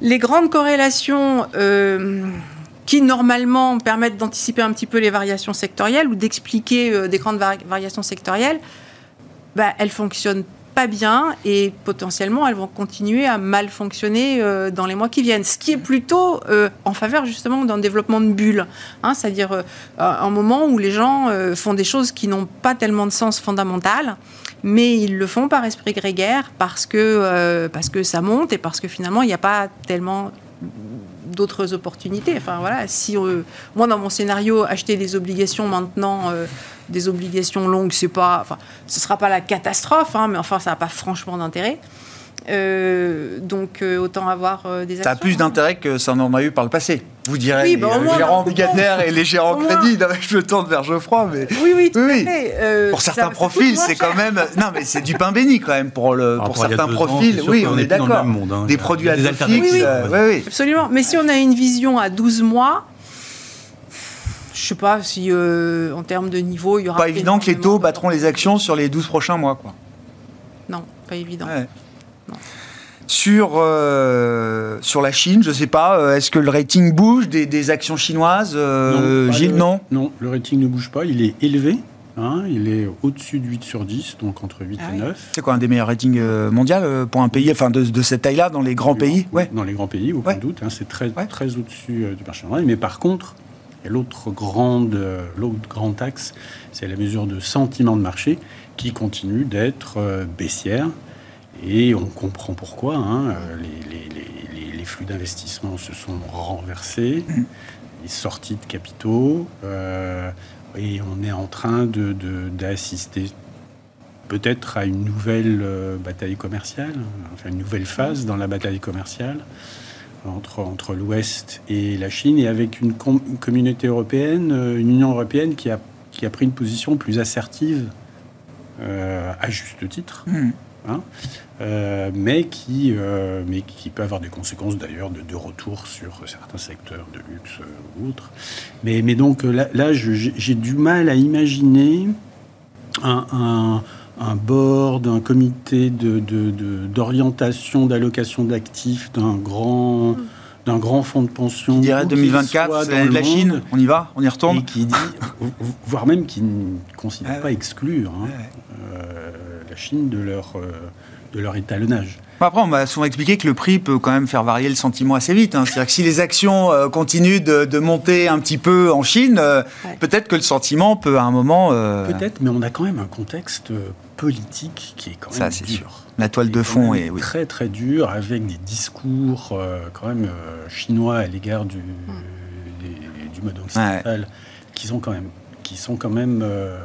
les grandes corrélations euh, qui normalement permettent d'anticiper un petit peu les variations sectorielles ou d'expliquer euh, des grandes vari- variations sectorielles, bah, elles fonctionnent pas bien et potentiellement elles vont continuer à mal fonctionner euh, dans les mois qui viennent. Ce qui est plutôt euh, en faveur justement d'un développement de bulles, hein, c'est-à-dire un moment où les gens font des choses qui n'ont pas tellement de sens fondamental, mais ils le font par esprit grégaire parce que, parce que ça monte et parce que finalement il n'y a pas tellement d'autres opportunités. Enfin voilà, si euh, moi dans mon scénario acheter des obligations maintenant, euh, des obligations longues, c'est pas, enfin, ce sera pas la catastrophe, hein, mais enfin ça n'a pas franchement d'intérêt. Euh, donc euh, autant avoir euh, des actions. Ça a plus d'intérêt que ça n'en a eu par le passé. Vous direz Oui, les bah, euh, moins, gérants obligataires et les gérants crédits. Non, je me tourne vers Geoffroy, mais Oui, oui, tout Oui, fait. Euh, pour certains ça profils, c'est quand même. Non, mais c'est du pain béni quand même pour le pour certains ans, profils. oui, on est d'accord. hein. Des produits à des alternatives, oui. euh, oui, oui. Absolument. Mais si on a une vision à 12 mois, je sais pas si euh, en termes de niveau, il y aura. Pas évident que les taux battront les actions sur les 12 prochains mois, quoi. Non, pas évident. Ouais. Non. Sur, euh, sur la Chine, je sais pas, euh, est-ce que le rating bouge des, des actions chinoises euh, pas Gilles, le- non Non, le rating ne bouge pas, il est élevé. hein, il est au-dessus de 8 sur 10, donc entre 8 Ah et oui. 9. C'est quoi un des meilleurs ratings euh, mondiaux euh, pour un pays, enfin de, de cette taille-là, dans les grands pays? Ouais. Dans les grands pays, aucun Ouais. doute. hein, c'est très, Ouais. très au-dessus euh, du marché mondial. Mais par contre, l'autre grande, euh, l'autre grand axe, c'est la mesure de sentiment de marché qui continue d'être euh, baissière. Et on comprend pourquoi. hein, les, les- les- les- les flux d'investissement se sont renversés, les sorties de capitaux, euh, et on est en train de- de- d'assister peut-être à une nouvelle euh, bataille commerciale, enfin une nouvelle phase dans la bataille commerciale entre, entre l'Ouest et la Chine, et avec une, com- une communauté européenne, euh, une Union européenne qui a, qui a pris une position plus assertive, euh, à juste titre, Hmm. hein, euh, mais, qui, euh, mais qui peut avoir des conséquences d'ailleurs de, de retour sur certains secteurs de luxe euh, ou autres. Mais, mais donc là, j'ai du mal à imaginer un, un, un board, un comité de- de- de- d'orientation, d'allocation d'actifs d'un grand, d'un grand fonds de pension. Où qu'il 2024, soit c'est de la Chine, on y va On y retourne et qui dit, voire même qui ne considère Ah pas exclure hein, Ouais. La Chine de leur, euh, de leur étalonnage. Après, on m'a souvent expliqué que le prix peut quand même faire varier le sentiment assez vite. hein. C'est-à-dire que si les actions euh, continuent de, de monter un petit peu en Chine, euh, Ouais. peut-être que le sentiment peut à un moment... euh, Peut-être, mais on a quand même un contexte politique qui est quand même Ça, c'est dur. sûr. La toile de fond est... Oui. très très dur, avec des discours euh, quand même euh, chinois à l'égard du, des- du mode occidental, qui sont quand même, qui sont quand même euh,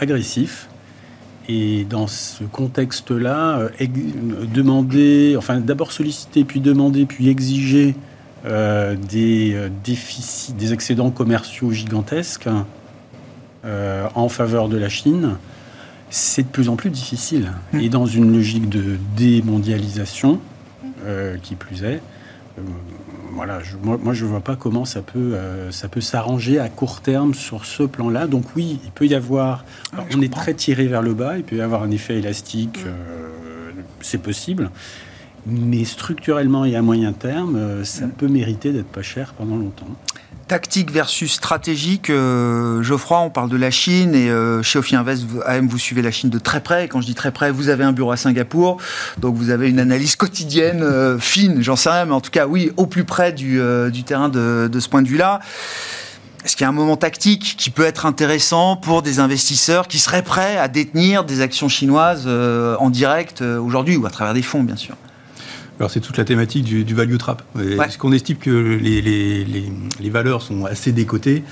agressifs Et dans ce contexte-là, demander, enfin d'abord solliciter, puis demander, puis exiger des déficits, des excédents commerciaux gigantesques en faveur de la Chine, c'est de plus en plus difficile. Mmh. Et dans une logique de démondialisation, qui plus est, voilà, moi, je ne vois pas comment ça peut, euh, ça peut s'arranger à court terme sur ce plan-là. Donc oui, il peut y avoir... on est très tiré vers le bas, il peut y avoir un effet élastique, mm. euh, c'est possible. Mais structurellement et à moyen terme, euh, ça mm. peut mériter d'être pas cher pendant longtemps. Tactique versus stratégique, euh, Geoffroy, on parle de la Chine et euh, chez Ophi Invest, vous suivez la Chine de très près. quand je dis très près, vous avez un bureau à Singapour, donc vous avez une analyse quotidienne euh, fine, j'en sais rien, mais en tout cas, oui, au plus près du, terrain de, ce point de vue-là. Est-ce qu'il y a un moment tactique qui peut être intéressant pour des investisseurs qui seraient prêts à détenir des actions chinoises en direct aujourd'hui ou à travers des fonds, bien sûr? Alors c'est toute la thématique du, value trap. Est-ce qu'on estime que les, valeurs sont assez décotées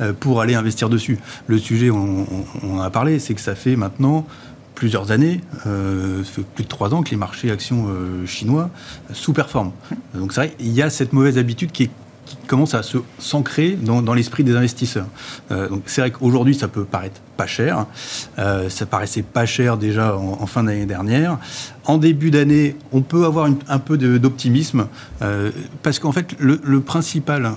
euh, pour aller investir dessus Le sujet, on, en a parlé, c'est que ça fait maintenant plusieurs années, euh, ça fait plus de trois ans que les marchés actions euh, chinois sous-performent. Donc c'est vrai, il y a cette mauvaise habitude qui est commence à se s'ancrer dans, l'esprit des investisseurs. Euh, donc c'est vrai qu'aujourd'hui ça peut paraître pas cher, euh, ça paraissait pas cher déjà en, fin d'année dernière. En début d'année, on peut avoir un peu d'optimisme euh, parce qu'en fait le, principal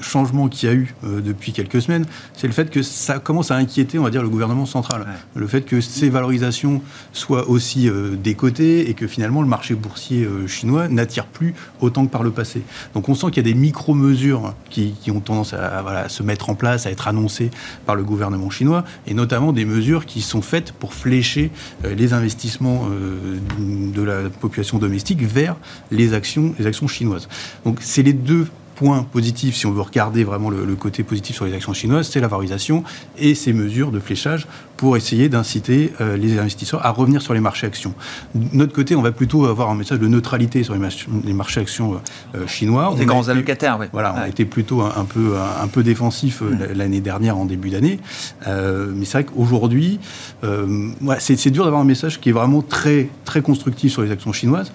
changement qu'il y a eu depuis quelques semaines, c'est le fait que ça commence à inquiéter, on va dire, le gouvernement central. Le fait que ces valorisations soient aussi décotées et que finalement le marché boursier chinois n'attire plus autant que par le passé. Donc on sent qu'il y a des micro-mesures qui, ont tendance à, se mettre en place, à être annoncées par le gouvernement chinois, et notamment des mesures qui sont faites pour flécher euh, les investissements euh, de la population domestique vers les actions, les actions chinoises. Donc c'est les deux point positif, si on veut regarder vraiment le, côté positif sur les actions chinoises, c'est la valorisation et ces mesures de fléchage pour essayer d'inciter euh, les investisseurs à revenir sur les marchés actions. De notre côté, on va plutôt avoir un message de neutralité sur les, marchés actions euh, chinois. Des grands allocataires, oui. Voilà, on a été plutôt un, peu, un, peu défensif euh, mm. l'année dernière, en début d'année. mais c'est vrai qu'aujourd'hui, ouais, c'est dur d'avoir un message qui est vraiment très, très constructif sur les actions chinoises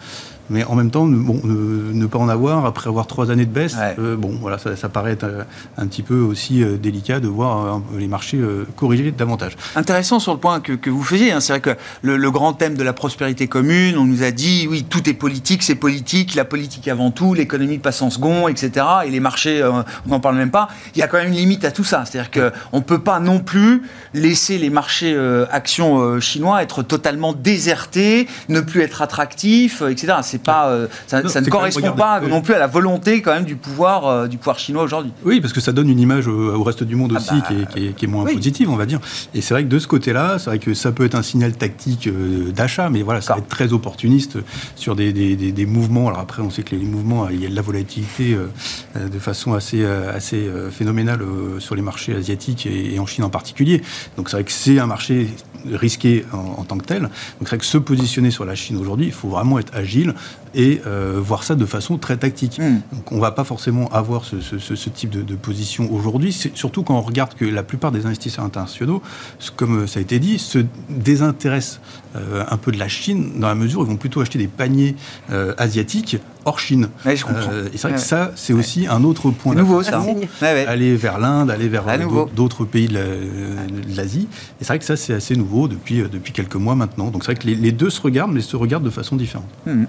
mais en même temps, bon, ne, pas en avoir après avoir trois années de baisse, euh, bon, voilà, ça, paraît être euh, un petit peu aussi euh, délicat de voir les marchés corriger davantage. Intéressant sur le point que, vous faisiez, hein. c'est vrai que le, grand thème de la prospérité commune, on nous a dit, oui, tout est politique, c'est politique, la politique avant tout, l'économie passe en second, etc. Et les marchés, on n'en parle même pas. Il y a quand même une limite à tout ça, c'est-à-dire qu'on ne peut pas non plus laisser les marchés actions chinois être totalement désertés, ne plus être attractifs, etc. C'est pas, euh, ça, ne correspond pas non plus à la volonté quand même du pouvoir, euh, du pouvoir chinois aujourd'hui. Oui, parce que ça donne une image au, reste du monde ah aussi bah, qui, est, moins positive, on va dire. Et c'est vrai que de ce côté-là, c'est vrai que ça peut être un signal tactique euh, d'achat, mais voilà, ça va être très opportuniste sur des, des, mouvements. Alors après, on sait que les, mouvements, il y a de la volatilité de façon assez, assez phénoménale sur les marchés asiatiques et, en Chine en particulier. Donc c'est vrai que c'est un marché risqué en, en, tant que tel. Donc c'est vrai que se positionner sur la Chine aujourd'hui, il faut vraiment être agile, et euh, voir ça de façon très tactique. Hmm. Donc on ne va pas forcément avoir ce, type de, position aujourd'hui, surtout quand on regarde que la plupart des investisseurs internationaux, comme ça a été dit, se désintéressent euh, un peu de la Chine dans la mesure où ils vont plutôt acheter des paniers euh, asiatiques hors Chine. et c'est vrai que ça, c'est aussi un autre point. nouveau, ça. Aller vers l'Inde, aller vers d'autres pays de l'Asie. Et c'est vrai que ça, c'est assez nouveau depuis, depuis quelques mois maintenant. Donc c'est vrai que les, deux se regardent, mais se regardent de façon différente. Hmm.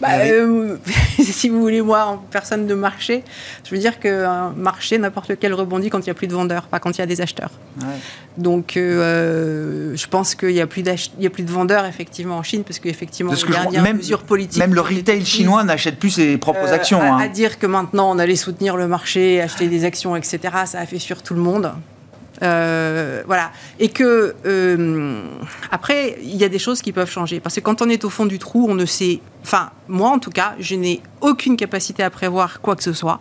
Bah, euh, si vous voulez, moi, en personne de marché, je veux dire qu'un marché, n'importe lequel rebondit quand il n'y a plus de vendeurs, pas quand il y a des acheteurs. Donc, euh, je pense qu'il n'y a, plus a plus de vendeurs, effectivement, en Chine, parce qu'effectivement, même, le retail chinois n'achète plus ses propres euh, actions. À, hein. à, dire que maintenant, on allait soutenir le marché, acheter des actions, etc., ça a fait sur tout le monde. Euh, voilà. Et que, euh, après, il y a des choses qui peuvent changer. Parce que quand on est au fond du trou, on ne sait. Enfin, moi en tout cas, je n'ai aucune capacité à prévoir quoi que ce soit.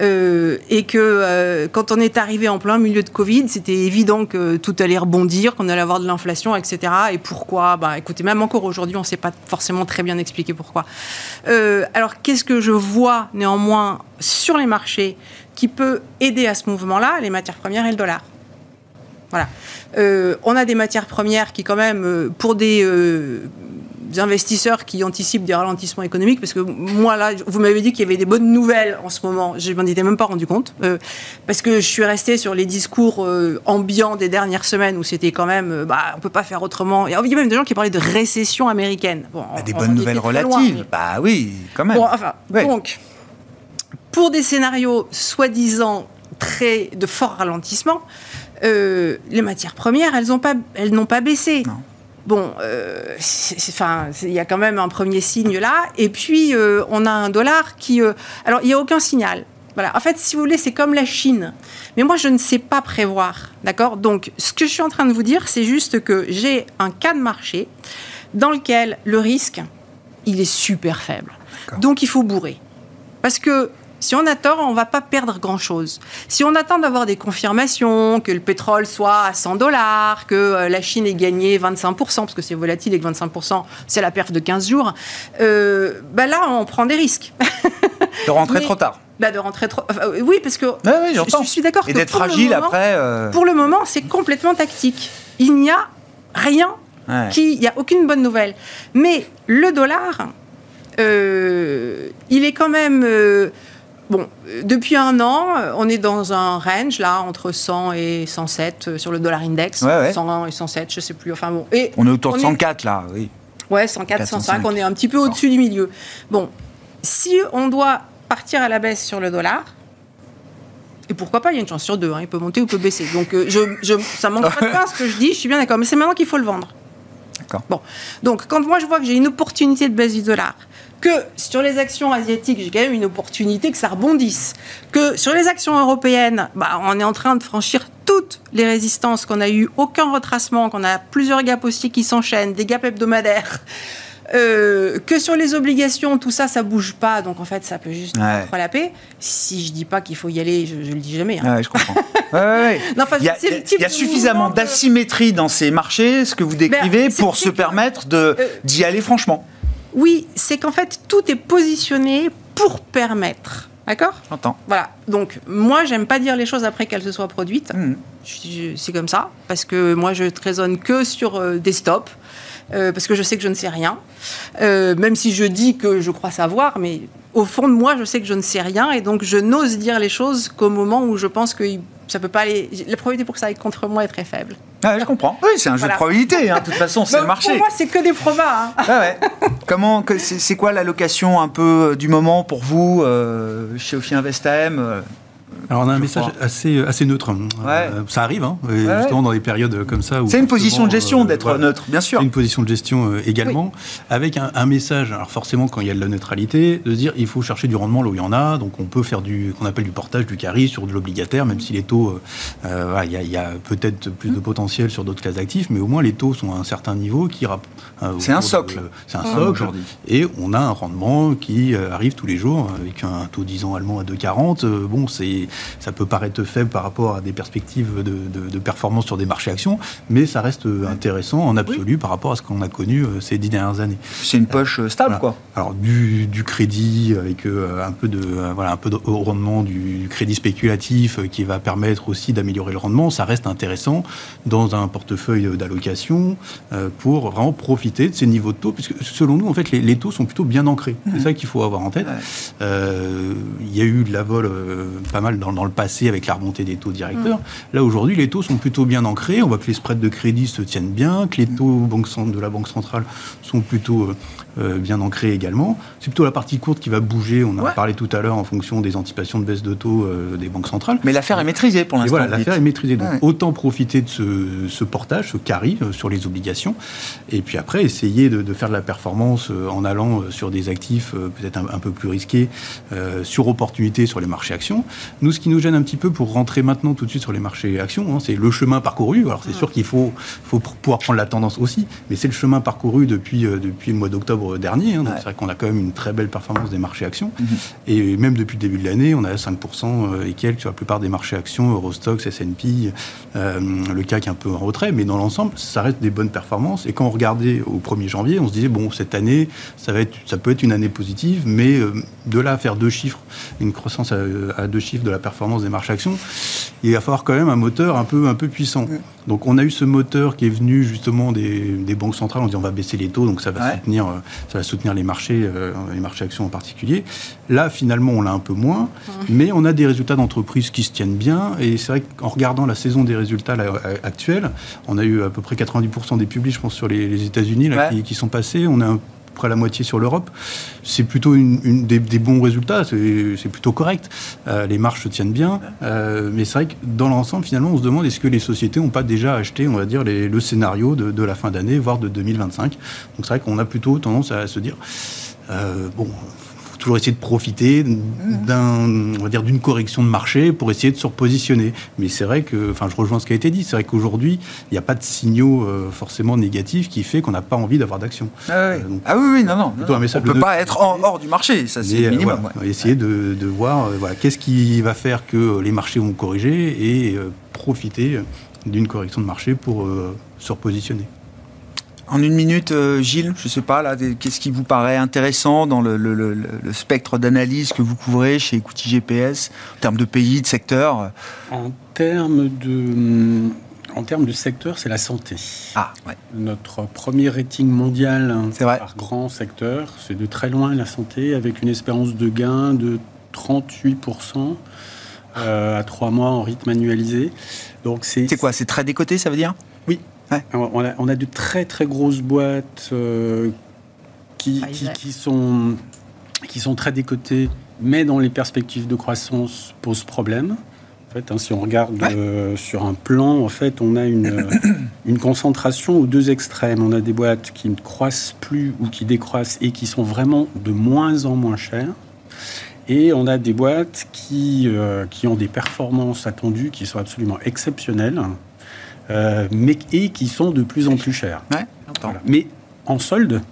Euh, et que quand on est arrivé en plein milieu de Covid, c'était évident que tout allait rebondir, qu'on allait avoir de l'inflation, etc. Et pourquoi? Bah écoutez, même encore aujourd'hui, on ne sait pas forcément très bien expliquer pourquoi. alors, qu'est-ce que je vois néanmoins sur les marchés qui peut aider à ce mouvement-là? Les matières premières et le dollar. Voilà. Euh, on a des matières premières qui, quand même, euh, pour des, euh, des investisseurs qui anticipent des ralentissements économiques, parce que moi, là, vous m'avez dit qu'il y avait des bonnes nouvelles en ce moment. Je m'en étais même pas rendu compte. euh, parce que je suis restée sur les discours ambiants des dernières semaines où c'était quand même, bah, on peut pas faire autrement. Il y a même des gens qui parlaient de récession américaine. Bon, Bah, des on- bonnes on nouvelles loin, relatives. mais- Bah oui, quand même. Bon, enfin, Ouais. donc, pour des scénarios soi-disant très de fort ralentissement, euh, les matières premières, elles n'ont pas, elles n'ont pas baissé. Non. Bon, euh, enfin, il y a quand même un premier signe là. Et puis, euh, on a un dollar qui... alors, il n'y a aucun signal. Voilà. En fait, si vous voulez, c'est comme la Chine. Mais moi, je ne sais pas prévoir. D'accord? Donc, ce que je suis en train de vous dire, c'est juste que j'ai un cas de marché dans lequel le risque, il est super faible. Donc, il faut bourrer. Parce que si on a tort, on va pas perdre grand-chose. Si on attend d'avoir des confirmations, que le pétrole soit à 100 dollars, que euh, la Chine ait gagné 25%, parce que c'est volatile et que 25%, c'est la perte de 15 jours, euh, bah là, on prend des risques. De rentrer Mais- trop tard. Bah, de rentrer trop... enfin, euh, oui, parce que Ouais, ouais, je, suis d'accord Et d'être fragile moment- après. euh, Pour le moment, c'est complètement tactique. Il n'y a rien ouais. qui, il n'y a aucune bonne nouvelle. Mais le dollar, euh, il est quand même. euh, bon, depuis un an, euh, on est dans un range là entre 100 et 107 euh, sur le dollar index, Ouais, ouais. 101 et 107, je sais plus. Enfin bon, et On est autour de on est- 104 là, oui. Ouais, 104, 405. 105, on est un petit peu au-dessus du milieu. Bon, si on doit partir à la baisse sur le dollar, et pourquoi pas, il y a une chance sur deux, hein, il peut monter ou peut baisser. Donc euh, je, je, ça manque pas de pain ce que je dis, je suis bien d'accord, mais c'est maintenant qu'il faut le vendre. D'accord. Bon, donc quand moi je vois que j'ai une opportunité de baisse du dollar, que sur les actions asiatiques, j'ai quand même une opportunité que ça rebondisse, que sur les actions européennes, bah, on est en train de franchir toutes les résistances, qu'on a eu aucun retracement, qu'on a plusieurs gaps haussiers qui s'enchaînent, des gaps hebdomadaires. euh, que sur les obligations, tout ça, ça bouge pas, donc en fait, ça peut juste Ouais. mettre la paix. Si je dis pas qu'il faut y aller, je, je le dis jamais. hein. Ouais, je comprends. Ouais. Non, Il y a, il y a- de suffisamment d'asymétrie dans ces marchés, ce que vous décrivez, Ben, c'est- pour se permettre Euh, d'y aller franchement. Oui, c'est qu'en fait, tout est positionné pour permettre. D'accord? J'entends. Voilà. Donc, moi, j'aime pas dire les choses après qu'elles se soient produites. Je- C'est comme ça. Parce que moi, je ne raisonne que sur euh, des stops. euh, parce que je sais que je ne sais rien. Euh, même si je dis que je crois savoir, mais au fond de moi, je sais que je ne sais rien. Et donc, je n'ose dire les choses qu'au moment où je pense que ça peut pas aller. La probabilité pour que ça aille contre moi est très faible. Ouais, je comprends. Oui, c'est un jeu Voilà. de probabilité. hein. De toute façon, c'est le marché. Pour moi, c'est que des probas. hein. Ouais, ouais. Comment, c'est quoi l'allocation un peu euh, du moment pour vous euh, chez Ophi Invest AM euh, Alors on a un message crois. assez, assez neutre. Ouais. Euh, ça arrive, hein, Ouais. justement dans des périodes comme ça. C'est une position de gestion euh, d'être neutre, bien sûr. C'est une position de gestion euh, également, avec un, un message. Alors forcément, quand il y a de la neutralité, de dire il faut chercher du rendement là où il y en a. Donc on peut faire du qu'on appelle du portage, du carry sur de l'obligataire, même si les taux, euh, euh, il y a, a peut-être plus de potentiel sur d'autres classes d'actifs, mais au moins les taux sont à un certain niveau qui euh, C'est un socle. C'est un Mmh. socle Aujourd'hui. et on a un rendement qui euh, arrive tous les jours avec un taux 10 ans allemand à 2,40. Euh, bon, c'est, ça peut paraître faible par rapport à des perspectives de, de- de performance sur des marchés actions, mais ça reste intéressant en absolu par rapport à ce qu'on a connu euh, ces dix dernières années. C'est une poche euh, stable, Voilà. quoi. Alors du, du crédit avec euh, un peu de voilà un peu de rendement du, du crédit spéculatif qui va permettre aussi d'améliorer le rendement, ça reste intéressant dans un portefeuille d'allocation pour vraiment profiter de ces niveaux de taux puisque selon nous en fait les, les taux sont plutôt bien ancrés. C'est ça qu'il faut avoir en tête. Ouais. Euh, il y a eu de la vol euh, pas mal dans, dans le passé avec la remontée des taux directeurs. Là aujourd'hui les taux sont plutôt bien ancrés. On voit que les spreads de crédit se tiennent bien, que les taux de la banque centrale sont plutôt euh, euh, bien ancrés également. C'est plutôt la partie courte qui va bouger. On en a parlé tout à l'heure en fonction des anticipations de baisse de taux euh, des banques centrales. Mais l'affaire est maîtrisée pour l'instant. voilà, l'affaire est maîtrisée. Donc, Ouais. autant profiter de ce, ce portage, ce carry euh, sur les obligations. Et puis après, essayer de, de faire de la performance en allant sur des actifs peut-être un, un peu plus risqués, sur opportunité sur les marchés actions. Nous, ce qui nous gêne un petit peu pour rentrer maintenant tout de suite sur les marchés actions, hein, c'est le chemin parcouru. Alors, c'est sûr qu'il faut, pouvoir prendre la tendance aussi, mais c'est le chemin parcouru depuis, euh, depuis le mois d'octobre dernier. hein. donc, Ouais. c'est vrai qu'on a quand même une très belle performance des marchés actions. Mhm. Et même depuis le début de l'année, on a 5% et quelques sur la plupart des marchés actions, Eurostox, S&P, euh, le CAC un peu en retrait, mais dans l'ensemble, ça reste des bonnes performances. Et quand on regardait au 1er janvier, on se disait, bon, cette année, ça, va être, ça peut être une année positive, mais euh, de là à faire deux chiffres, une croissance à, à deux chiffres de la performance des marchés actions, il va falloir quand même un moteur un peu, un peu puissant. Donc on a eu ce moteur qui est venu justement des, banques centrales, on dit on va baisser les taux, donc ça va, soutenir, euh, ça va soutenir les marchés, euh, les marchés actions en particulier. Là, finalement, on l'a un peu moins, mais on a des résultats d'entreprise qui se tiennent bien, et c'est vrai qu'en regardant la saison des résultats actuels, on a eu à peu près 90% des publics, je pense, sur les, États-Unis qui, qui, sont passés. On a un près la moitié sur l'Europe. C'est plutôt une, des, bons résultats, c'est plutôt correct. Euh, les marges se tiennent bien, euh, mais c'est vrai que dans l'ensemble, finalement, on se demande est-ce que les sociétés n'ont pas déjà acheté, on va dire, le scénario de, la fin d'année, voire de 2025. Donc c'est vrai qu'on a plutôt tendance à se dire, euh, bon, toujours essayer de profiter d'un, on va dire, d'une correction de marché pour essayer de se repositionner. Mais c'est vrai que, enfin, je rejoins ce qui a été dit. C'est vrai qu'aujourd'hui, il n'y a pas de signaux euh, forcément négatifs qui fait qu'on n'a pas envie d'avoir d'action. Ah, oui. Euh, ah oui, oui, non, non. on ne peut pas être hors du marché, ça c'est le euh, minimum. Essayer de, de, voir, voilà, qu'est-ce qui va faire que les marchés vont corriger et profiter d'une correction de marché pour se repositionner. En une minute, euh, Gilles, je ne sais pas, là, qu'est-ce qui vous paraît intéressant dans le, spectre d'analyse que vous couvrez chez Equity GPS, en termes de pays, de secteur En termes de, en termes de secteur, c'est la santé. Ah, ouais. Notre premier rating mondial par grand secteur, c'est de très loin la santé, avec une espérance de gain de 38% euh, à trois mois en rythme annualisé. Donc c'est quoi? C'est très décoté, ça veut dire? On, a, de très très grosses boîtes euh, qui, qui, sont, qui sont très décotées, mais dont les perspectives de croissance posent problème. En fait, hein, si on regarde euh, sur un plan, en fait, on a une, une concentration aux deux extrêmes. On a des boîtes qui ne croissent plus ou qui décroissent et qui sont vraiment de moins en moins chères. Et on a des boîtes qui, euh, qui ont des performances attendues qui sont absolument exceptionnelles euh, mais, et qui sont de plus en plus chers. Mais en solde,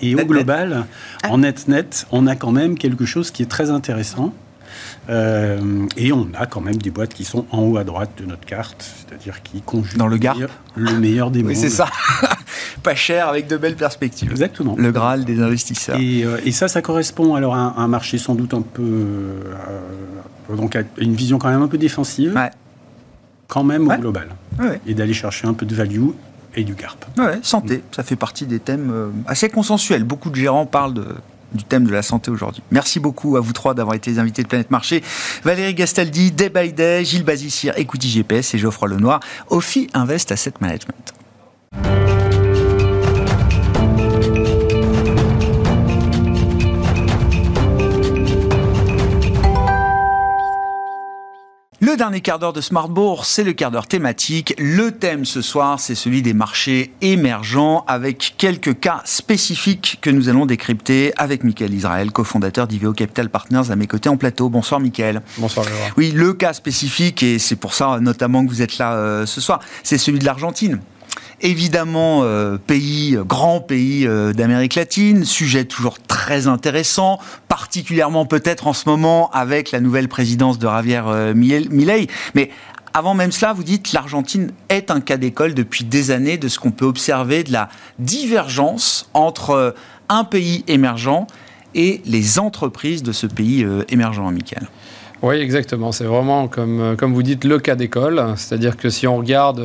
et au global, ah. en net-net, on a quand même quelque chose qui est très intéressant. Euh, et on a quand même des boîtes qui sont en haut à droite de notre carte, c'est-à-dire qui conjuguent Dans le, le meilleur des oui, c'est ça. Pas cher, avec de belles perspectives. Exactement. Le Graal des investisseurs. Et, euh, ça, ça correspond alors à un, marché sans doute un peu. donc à une vision quand même un peu défensive. Ouais quand même au global. Et d'aller chercher un peu de value et du GARP. Ouais, santé, ça fait partie des thèmes euh, assez consensuels. Beaucoup de gérants parlent de, du thème de la santé aujourd'hui. Merci beaucoup à vous trois d'avoir été les invités de Planète Marché. Valérie Gastaldi, Day by Day, Gilles Bazissir, Equity GPS et Geoffroy Lenoir, Ophi Invest Asset Management. Le dernier quart d'heure de Smart Bourse, c'est le quart d'heure thématique. Le thème ce soir, c'est celui des marchés émergents avec quelques cas spécifiques que nous allons décrypter avec Michael Israël, cofondateur d'Iveo Capital Partners à mes côtés en plateau. Bonsoir Michael. Bonsoir. Oui, le cas spécifique, et c'est pour ça notamment que vous êtes là euh, ce soir, c'est celui de l'Argentine évidemment euh, pays, grand pays euh, d'Amérique latine, sujet toujours très intéressant, particulièrement peut-être en ce moment avec la nouvelle présidence de Javier euh, Milei. Mais avant même cela, vous dites l'Argentine est un cas d'école depuis des années de ce qu'on peut observer de la divergence entre un pays émergent et les entreprises de ce pays émergent, Michael. Oui, exactement. C'est vraiment, comme, comme vous dites, le cas d'école. C'est-à-dire que si on regarde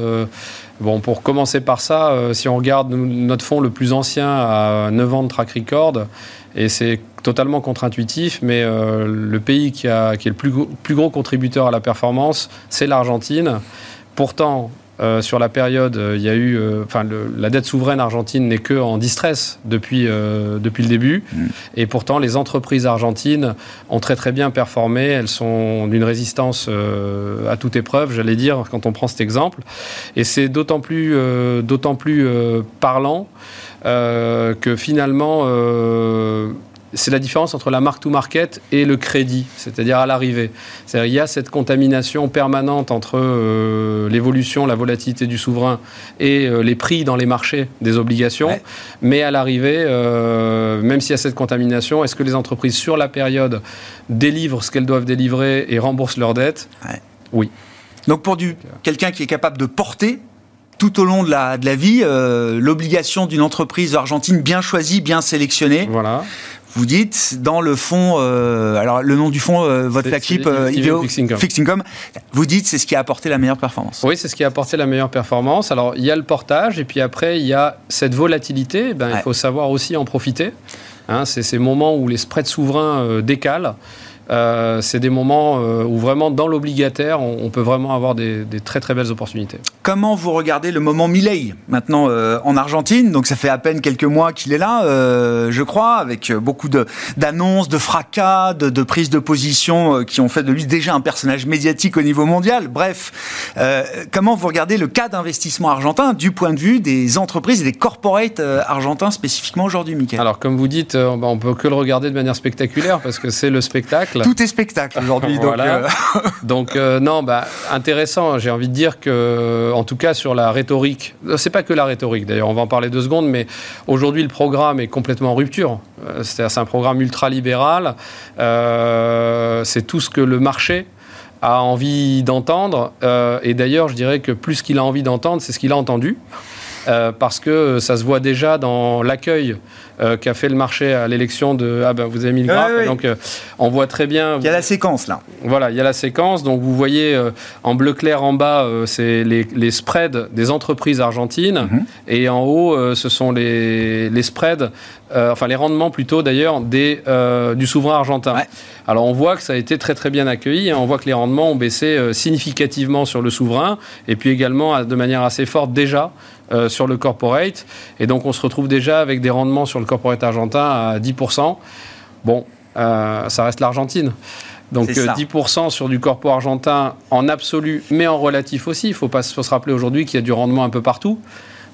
Bon, pour commencer par ça, euh, si on regarde notre fonds le plus ancien à 9 ans de track record, et c'est totalement contre-intuitif, mais euh, le pays qui, a, qui est le plus, plus gros contributeur à la performance, c'est l'Argentine. Pourtant, euh, sur la période, euh, il y a eu, euh, enfin, la dette souveraine argentine n'est que en distress depuis depuis le début, mm. et pourtant les entreprises argentines ont très très bien performé. Elles sont d'une résistance à toute épreuve, j'allais dire, quand on prend cet exemple, et c'est d'autant plus d'autant plus parlant que finalement c'est la différence entre la marque to market et le crédit, c'est-à-dire à, l'arrivée. il y a cette contamination permanente entre euh, l'évolution, la volatilité du souverain et euh, les prix dans les marchés des obligations. Mais à l'arrivée, euh, même s'il y a cette contamination, est-ce que les entreprises sur la période délivrent ce qu'elles doivent délivrer et remboursent leurs dettes? Oui. Donc pour du, quelqu'un qui est capable de porter tout au long de la, de la vie, l'obligation d'une entreprise argentine bien choisie, bien sélectionnée. Voilà vous dites dans le fonds, euh, alors le nom du fonds, euh, votre flagship, IVO Fixed Income. Vous dites c'est ce qui a apporté la meilleure performance. Oui, c'est ce qui a apporté la meilleure performance. Alors, il y a le portage, et puis après, il y a cette volatilité. Ben, Ouais. Il faut savoir aussi en profiter. Hein, c'est ces moments où les spreads souverains euh, décalent. Euh, c'est des moments euh, où vraiment, dans l'obligataire, on, on peut vraiment avoir des, des très très belles opportunités. Comment vous regardez le moment Milley maintenant euh, en Argentine? Donc ça fait à peine quelques mois qu'il est là, je crois, avec beaucoup d'annonces, de, fracas, de, de prises de position qui ont fait de lui déjà un personnage médiatique au niveau mondial. Bref, comment vous regardez le cas d'investissement argentin du point de vue des entreprises et des corporates argentins spécifiquement aujourd'hui, Michael? Alors, comme vous dites, ben, on peut que le regarder de manière spectaculaire parce que c'est le spectacle. Tout est spectacle aujourd'hui. donc, euh, Donc euh, non, bah, intéressant. J'ai envie de dire que, en tout cas sur la rhétorique, euh, c'est pas que la rhétorique. D'ailleurs, on va en parler deux secondes. Mais aujourd'hui, le programme est complètement en rupture. C'est un programme ultra-libéral. Euh, c'est tout ce que le marché a envie d'entendre. Euh, et d'ailleurs, je dirais que plus qu'il a envie d'entendre, c'est ce qu'il a entendu. Euh, parce que ça se voit déjà dans l'accueil euh, qu'a fait le marché à l'élection de ah ben vous avez mis le graphe donc euh, on voit très bien Il y a la séquence là. voilà, il y a la séquence. Donc, vous voyez euh, en bleu clair en bas, euh, c'est les, les spreads des entreprises argentines. Mhm. Et en haut, ce sont les, les spreads, enfin les rendements plutôt d'ailleurs, des, du souverain argentin. Ouais. Alors, on voit que ça a été très très bien accueilli. hein. On voit que les rendements ont baissé significativement sur le souverain. Et puis également, de manière assez forte déjà, euh, sur le corporate. Et donc, on se retrouve déjà avec des rendements sur le corporate argentin à 10%. Bon, euh, ça reste l'Argentine. Donc C'est ça. euh, 10% sur du corpo argentin en absolu, mais en relatif aussi. Il faut, pas, faut se rappeler aujourd'hui qu'il y a du rendement un peu partout.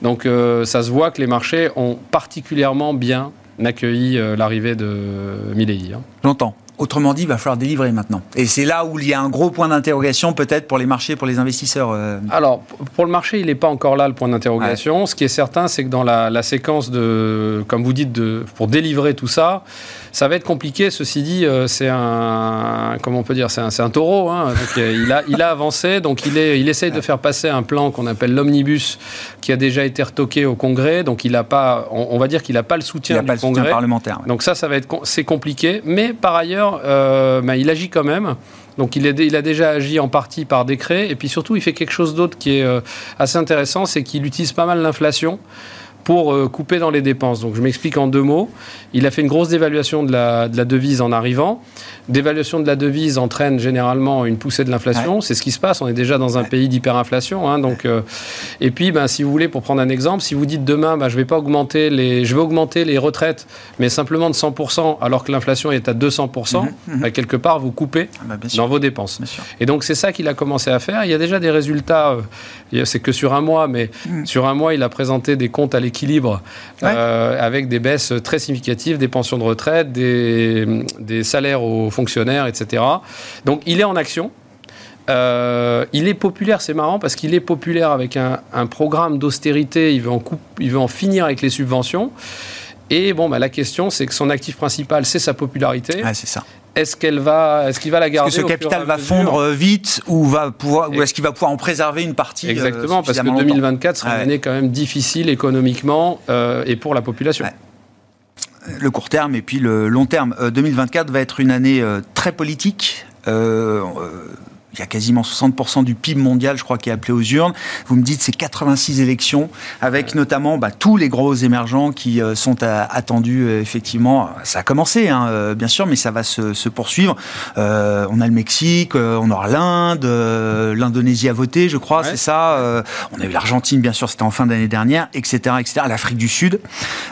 Donc euh, ça se voit que les marchés ont particulièrement bien accueilli euh, l'arrivée de Milei. hein. J'entends. Autrement dit, il va falloir délivrer maintenant. Et c'est là où il y a un gros point d'interrogation peut-être pour les marchés, pour les investisseurs. euh, Alors, pour le marché, il n'est pas encore là le point d'interrogation. Ce qui est certain, c'est que dans la, la séquence de, comme vous dites, de, pour délivrer tout ça, ça va être compliqué. Ceci dit, euh, c'est un, comment on peut dire, c'est un, c'est un taureau. hein. Donc, euh, il, a, il a avancé, donc il, est, il essaye de faire passer un plan qu'on appelle l'omnibus, qui a déjà été retoqué au Congrès. Donc, il a pas, on, on va dire qu'il n'a pas le il soutien n'y a du pas le soutien Congrès. parlementaire. ouais. Donc ça, ça va être, c'est compliqué. Mais par ailleurs, euh, ben, il agit quand même. Donc il, est, il a déjà agi en partie par décret. Et puis surtout, il fait quelque chose d'autre qui est euh, assez intéressant, c'est qu'il utilise pas mal l'inflation pour euh, couper dans les dépenses. Donc je m'explique en deux mots. Il a fait une grosse dévaluation de la, de la devise en arrivant. Dévaluation de la devise entraîne généralement une poussée de l'inflation. C'est ce qui se passe. On est déjà dans un pays d'hyperinflation. hein. donc, euh, et puis, ben, si vous voulez, pour prendre un exemple, si vous dites demain, ben, je vais pas augmenter les, je vais augmenter les retraites, mais simplement de 100%, alors que l'inflation est à 200%, ben, quelque part, vous coupez Ah sûr. dans vos dépenses. Et donc c'est ça qu'il a commencé à faire. Il y a déjà des résultats. euh, C'est que sur un mois, mais Mm. sur un mois, il a présenté des comptes à l'équilibre Ouais. euh, avec des baisses très significatives des pensions de retraite, des, des salaires aux fonctionnaires, etc. Donc il est en action. Euh, il est populaire, c'est marrant parce qu'il est populaire avec un, un programme d'austérité. Il veut en il veut en finir avec les subventions. Et bon, bah, la question, c'est que son actif principal, c'est sa popularité. Ouais, c'est ça. Est-ce qu'elle va, est-ce qu'il va la garder Est-ce que ce capital va fondre euh, vite ou, va pouvoir, ou est-ce qu'il va pouvoir en préserver une partie euh, Exactement, parce que suffisamment longtemps 2024 sera Ouais. une année quand même difficile économiquement euh, et pour la population. Ouais. le court terme et puis le long terme. Euh, 2024 va être une année très politique. Euh, il y a quasiment 60% du PIB mondial, je crois, qui est appelé aux urnes. Vous me dites c'est 86 élections, avec notamment bah, tous les gros émergents qui euh, sont à- attendus, euh, effectivement. Ça a commencé, hein, euh, bien sûr, mais ça va se, se poursuivre. Euh, on a le Mexique, on aura l'Inde, l'Indonésie a voté, je crois, Ouais. c'est ça. On a eu l'Argentine, bien sûr, c'était en fin d'année dernière, etc., etc. L'Afrique du Sud.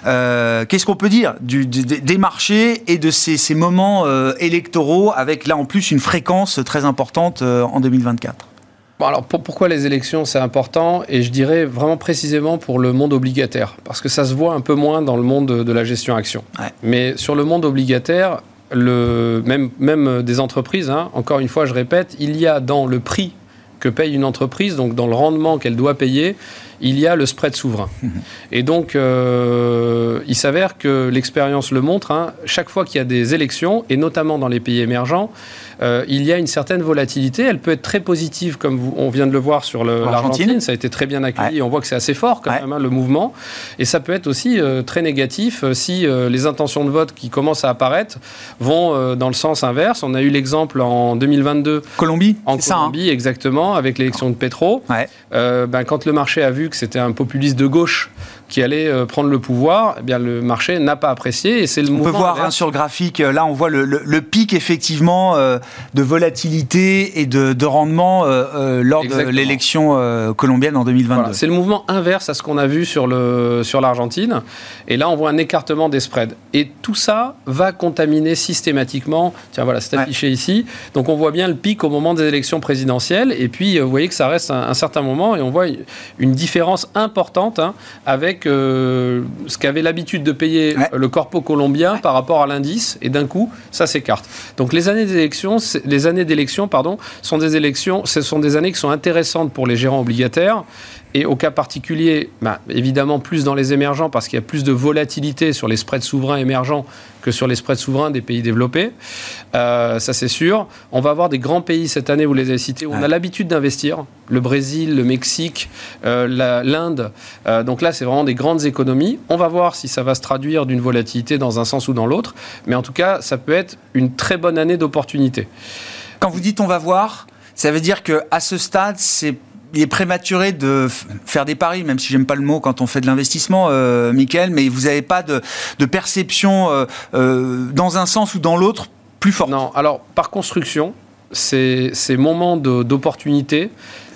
Euh, Qu'est-ce qu'on peut dire du, du- des marchés et de ces, ces moments électoraux avec là en plus une fréquence très importante en 2024 Bon, alors pour- pourquoi les élections c'est important? Et je dirais vraiment précisément pour le monde obligataire, parce que ça se voit un peu moins dans le monde de, de la gestion action. Ouais. Mais sur le monde obligataire, le, même, même des entreprises, hein, encore une fois je répète, il y a dans le prix que paye une entreprise, donc dans le rendement qu'elle doit payer, il y a le spread souverain. Et donc, il s'avère que l'expérience le montre, hein, chaque fois qu'il y a des élections, et notamment dans les pays émergents, euh, il y a une certaine volatilité. Elle peut être très positive, comme on vient de le voir sur l'Argentine. Ça a été très bien accueilli. On voit que c'est assez fort quand même, hein, le mouvement. Et ça peut être aussi euh, très négatif euh, si les intentions de vote qui commencent à apparaître vont dans le sens inverse. On a eu l'exemple en 2022. Colombie En hein. Colombie, exactement, avec l'élection de Petro. ben, quand le marché a vu que c'était un populiste de gauche qui allait euh, prendre le pouvoir, eh bien le marché n'a pas apprécié et c'est le on peut voir hein, sur le graphique, euh, là on voit le, pic effectivement euh, de volatilité et de, rendement lors de l'élection colombienne en 2022. c'est le mouvement inverse à ce qu'on a vu sur le sur l'Argentine et là on voit un écartement des spreads et tout ça va contaminer systématiquement. Tiens voilà, c'est affiché ici. Donc on voit bien le pic au moment des élections présidentielles et puis vous voyez que ça reste un, certain moment et on voit une différence importante hein, avec ce qu'avait l'habitude de payer le corpo colombien par rapport à l'indice, et d'un coup, ça s'écarte. Donc les années d'élection, les années d'élection, pardon, sont des élections, ce sont des années qui sont intéressantes pour les gérants obligataires et au cas particulier, bah, évidemment plus dans les émergents parce qu'il y a plus de volatilité sur les spreads souverains émergents que sur les spreads souverains des pays développés. Euh, ça c'est sûr. On va avoir des grands pays cette année, vous les avez cités, où on a l'habitude d'investir. Le Brésil, le Mexique, euh, l'Inde. Euh, donc là, c'est vraiment des grandes économies. On va voir si ça va se traduire d'une volatilité dans un sens ou dans l'autre. Mais en tout cas, ça peut être une très bonne année d'opportunité. Quand vous dites on va voir, ça veut dire que à ce stade, c'est il est prématuré de faire des paris, même si j'aime pas le mot quand on fait de l'investissement, euh, Michael, mais vous n'avez pas de, perception euh, euh, dans un sens ou dans l'autre plus forte. Non, alors par construction, ces, ces moments d'opportunité,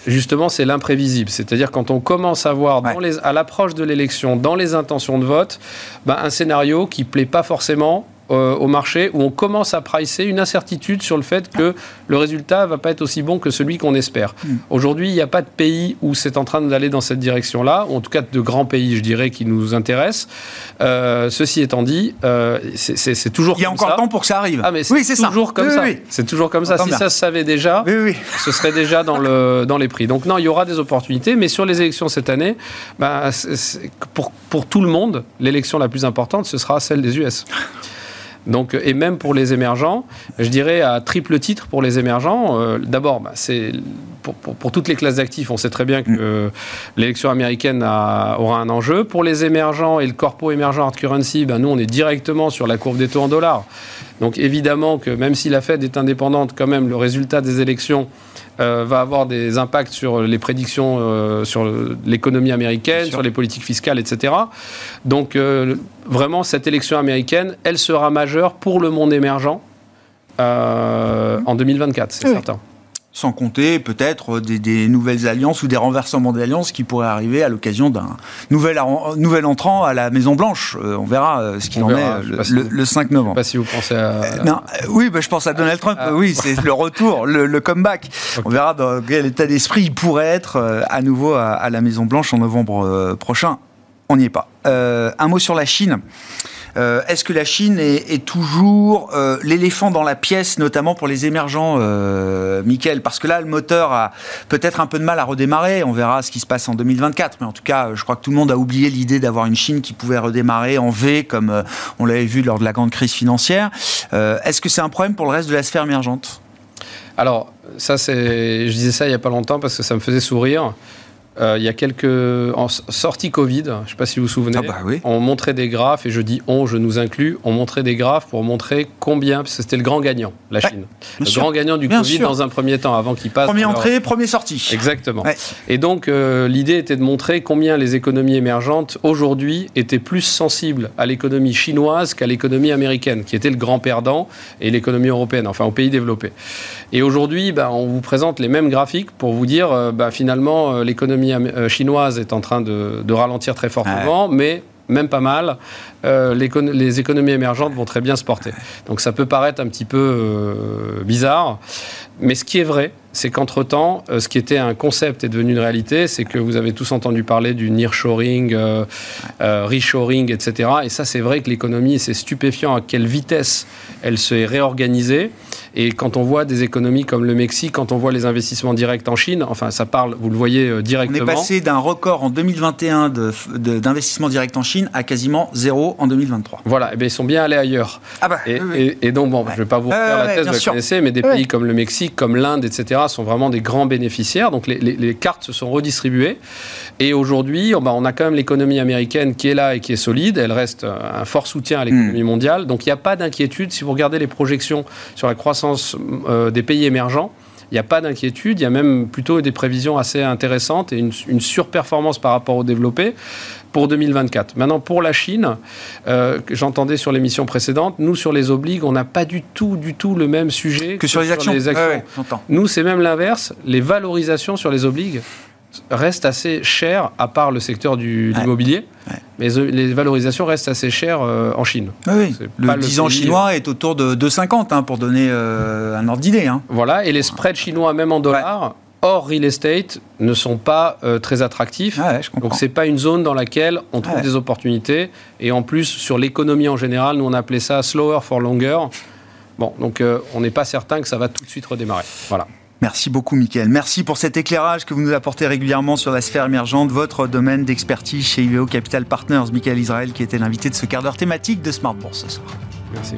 justement, c'est l'imprévisible. C'est-à-dire quand on commence à voir à l'approche de l'élection, dans les intentions de vote, ben, un scénario qui plaît pas forcément euh, au marché où on commence à pricer une incertitude sur le fait que le résultat va pas être aussi bon que celui qu'on espère. Hmm. Aujourd'hui, il n'y a pas de pays où c'est en train d'aller dans cette direction-là, ou en tout cas de grands pays, je dirais, qui nous intéressent. Euh, ceci étant dit, euh, c'est toujours. Il y a encore temps pour que ça arrive. Ah, mais c'est toujours comme ça. C'est toujours comme ça. Si ça se savait déjà, ce serait déjà dans, le, dans les prix. Donc non, il y aura des opportunités, mais sur les élections cette année, bah, pour, pour tout le monde, l'élection la plus importante, ce sera celle des US. Donc, et même pour les émergents, je dirais à triple titre pour les émergents. Euh, d'abord, bah, c'est pour, toutes les classes d'actifs, on sait très bien que mm. euh, l'élection américaine aura un enjeu. Pour les émergents et le corpo émergent hard currency, ben, nous, on est directement sur la courbe des taux en dollars. Donc évidemment que même si la Fed est indépendante, quand même, le résultat des élections euh, va avoir des impacts sur les prédictions euh, sur l'économie américaine, sur les politiques fiscales, etc. Donc euh, vraiment, cette élection américaine, elle sera majeure pour le monde émergent en 2024, c'est certain sans compter peut-être des, nouvelles alliances ou des renversements d'alliances qui pourraient arriver à l'occasion d'un nouvel, nouvel entrant à la Maison Blanche. Euh, on verra euh, ce qu'il en est euh, le, 5 novembre. Je sais pas si vous pensez à... non, oui, bah, je pense à Donald Trump. Ah. Oui, c'est le retour, le, comeback. On verra dans quel état d'esprit il pourrait être à nouveau à, la Maison Blanche en novembre prochain. On n'y est pas. un mot sur la Chine. Euh, est-ce que la Chine est, toujours euh, l'éléphant dans la pièce, notamment pour les émergents, euh, Michael? Parce que là, le moteur a peut-être un peu de mal à redémarrer. On verra ce qui se passe en 2024. Mais en tout cas, je crois que tout le monde a oublié l'idée d'avoir une Chine qui pouvait redémarrer en V, comme on l'avait vu lors de la grande crise financière. Est-ce que c'est un problème pour le reste de la sphère émergente? Alors, ça, je disais ça il n'y a pas longtemps parce que ça me faisait sourire. Euh, il y a quelques en sortie Covid, je ne sais pas si vous vous souvenez, ah bah on montrait des graphes et je dis on, je nous inclus, on montrait des graphes pour montrer combien, parce que c'était le grand gagnant, la Chine, le grand gagnant du Covid dans un premier temps, avant qu'il passe. Première entrée, première sortie. Exactement. Et donc euh, l'idée était de montrer combien les économies émergentes aujourd'hui étaient plus sensibles à l'économie chinoise qu'à l'économie américaine, qui était le grand perdant, et l'économie européenne, enfin aux pays développés. Et aujourd'hui, bah, on vous présente les mêmes graphiques pour vous dire, euh, bah, finalement, l'économie euh, chinoise est en train de, ralentir très fortement, mais même pas mal, euh, les, économies émergentes vont très bien se porter. Donc ça peut paraître un petit peu euh, bizarre, mais ce qui est vrai, c'est qu'entre-temps, euh, ce qui était un concept est devenu une réalité. C'est que vous avez tous entendu parler du nearshoring, euh, euh, reshoring, etc. Et ça, c'est vrai que l'économie, c'est stupéfiant à quelle vitesse elle s'est réorganisée. Et quand on voit des économies comme le Mexique, quand on voit les investissements directs en Chine, enfin, ça parle, vous le voyez euh, directement. On est passé d'un record en 2021 d'investissement direct en Chine à quasiment zéro en 2023. Voilà, et eh bien, ils sont bien allés ailleurs. Ah bah, et, oui, oui. et, et donc, bon, je ne vais pas vous refaire la thèse, vous la connaissez, mais des Ouais. pays comme le Mexique, comme l'Inde, etc., sont vraiment des grands bénéficiaires. Donc, les, les- les cartes se sont redistribuées. Et aujourd'hui, on, bah, on a quand même l'économie américaine qui est là et qui est solide. Elle reste euh, un fort soutien à l'économie mondiale. Donc, il n'y a pas d'inquiétude. Si vous regardez les projections sur la croissance euh, des pays émergents, il n'y a pas d'inquiétude, il y a même plutôt des prévisions assez intéressantes et une, une surperformance par rapport aux développés pour 2024. Maintenant, pour la Chine, euh, j'entendais sur l'émission précédente, nous, sur les obligues, on n'a pas du tout, du tout le même sujet Que sur les actions. Ouais, ouais, j'entends. Nous, c'est même l'inverse. Les valorisations sur les obligues restent assez chères, à part le secteur du- Ouais. l'immobilier. Ouais. Mais euh, les valorisations restent assez chères euh, en Chine. Oui, Le pas le 10 ans chinois est autour de 2,50 hein, pour donner euh, un ordre d'idée. Hein. Voilà, et les spreads chinois, même en dollars, hors real estate, ne sont pas euh, très attractifs. Ouais, je. Donc c'est pas une zone dans laquelle on trouve Ouais. des opportunités. Et en plus, sur l'économie en général, nous on appelait ça slower for longer. Bon, donc euh, on n'est pas certain que ça va tout de suite redémarrer. Voilà. Merci beaucoup, Mickaël. Merci pour cet éclairage que vous nous apportez régulièrement sur la sphère émergente, votre domaine d'expertise chez IVO Capital Partners. Mickaël Israël, qui était l'invité de ce quart d'heure thématique de Smart Bourse ce soir. Merci.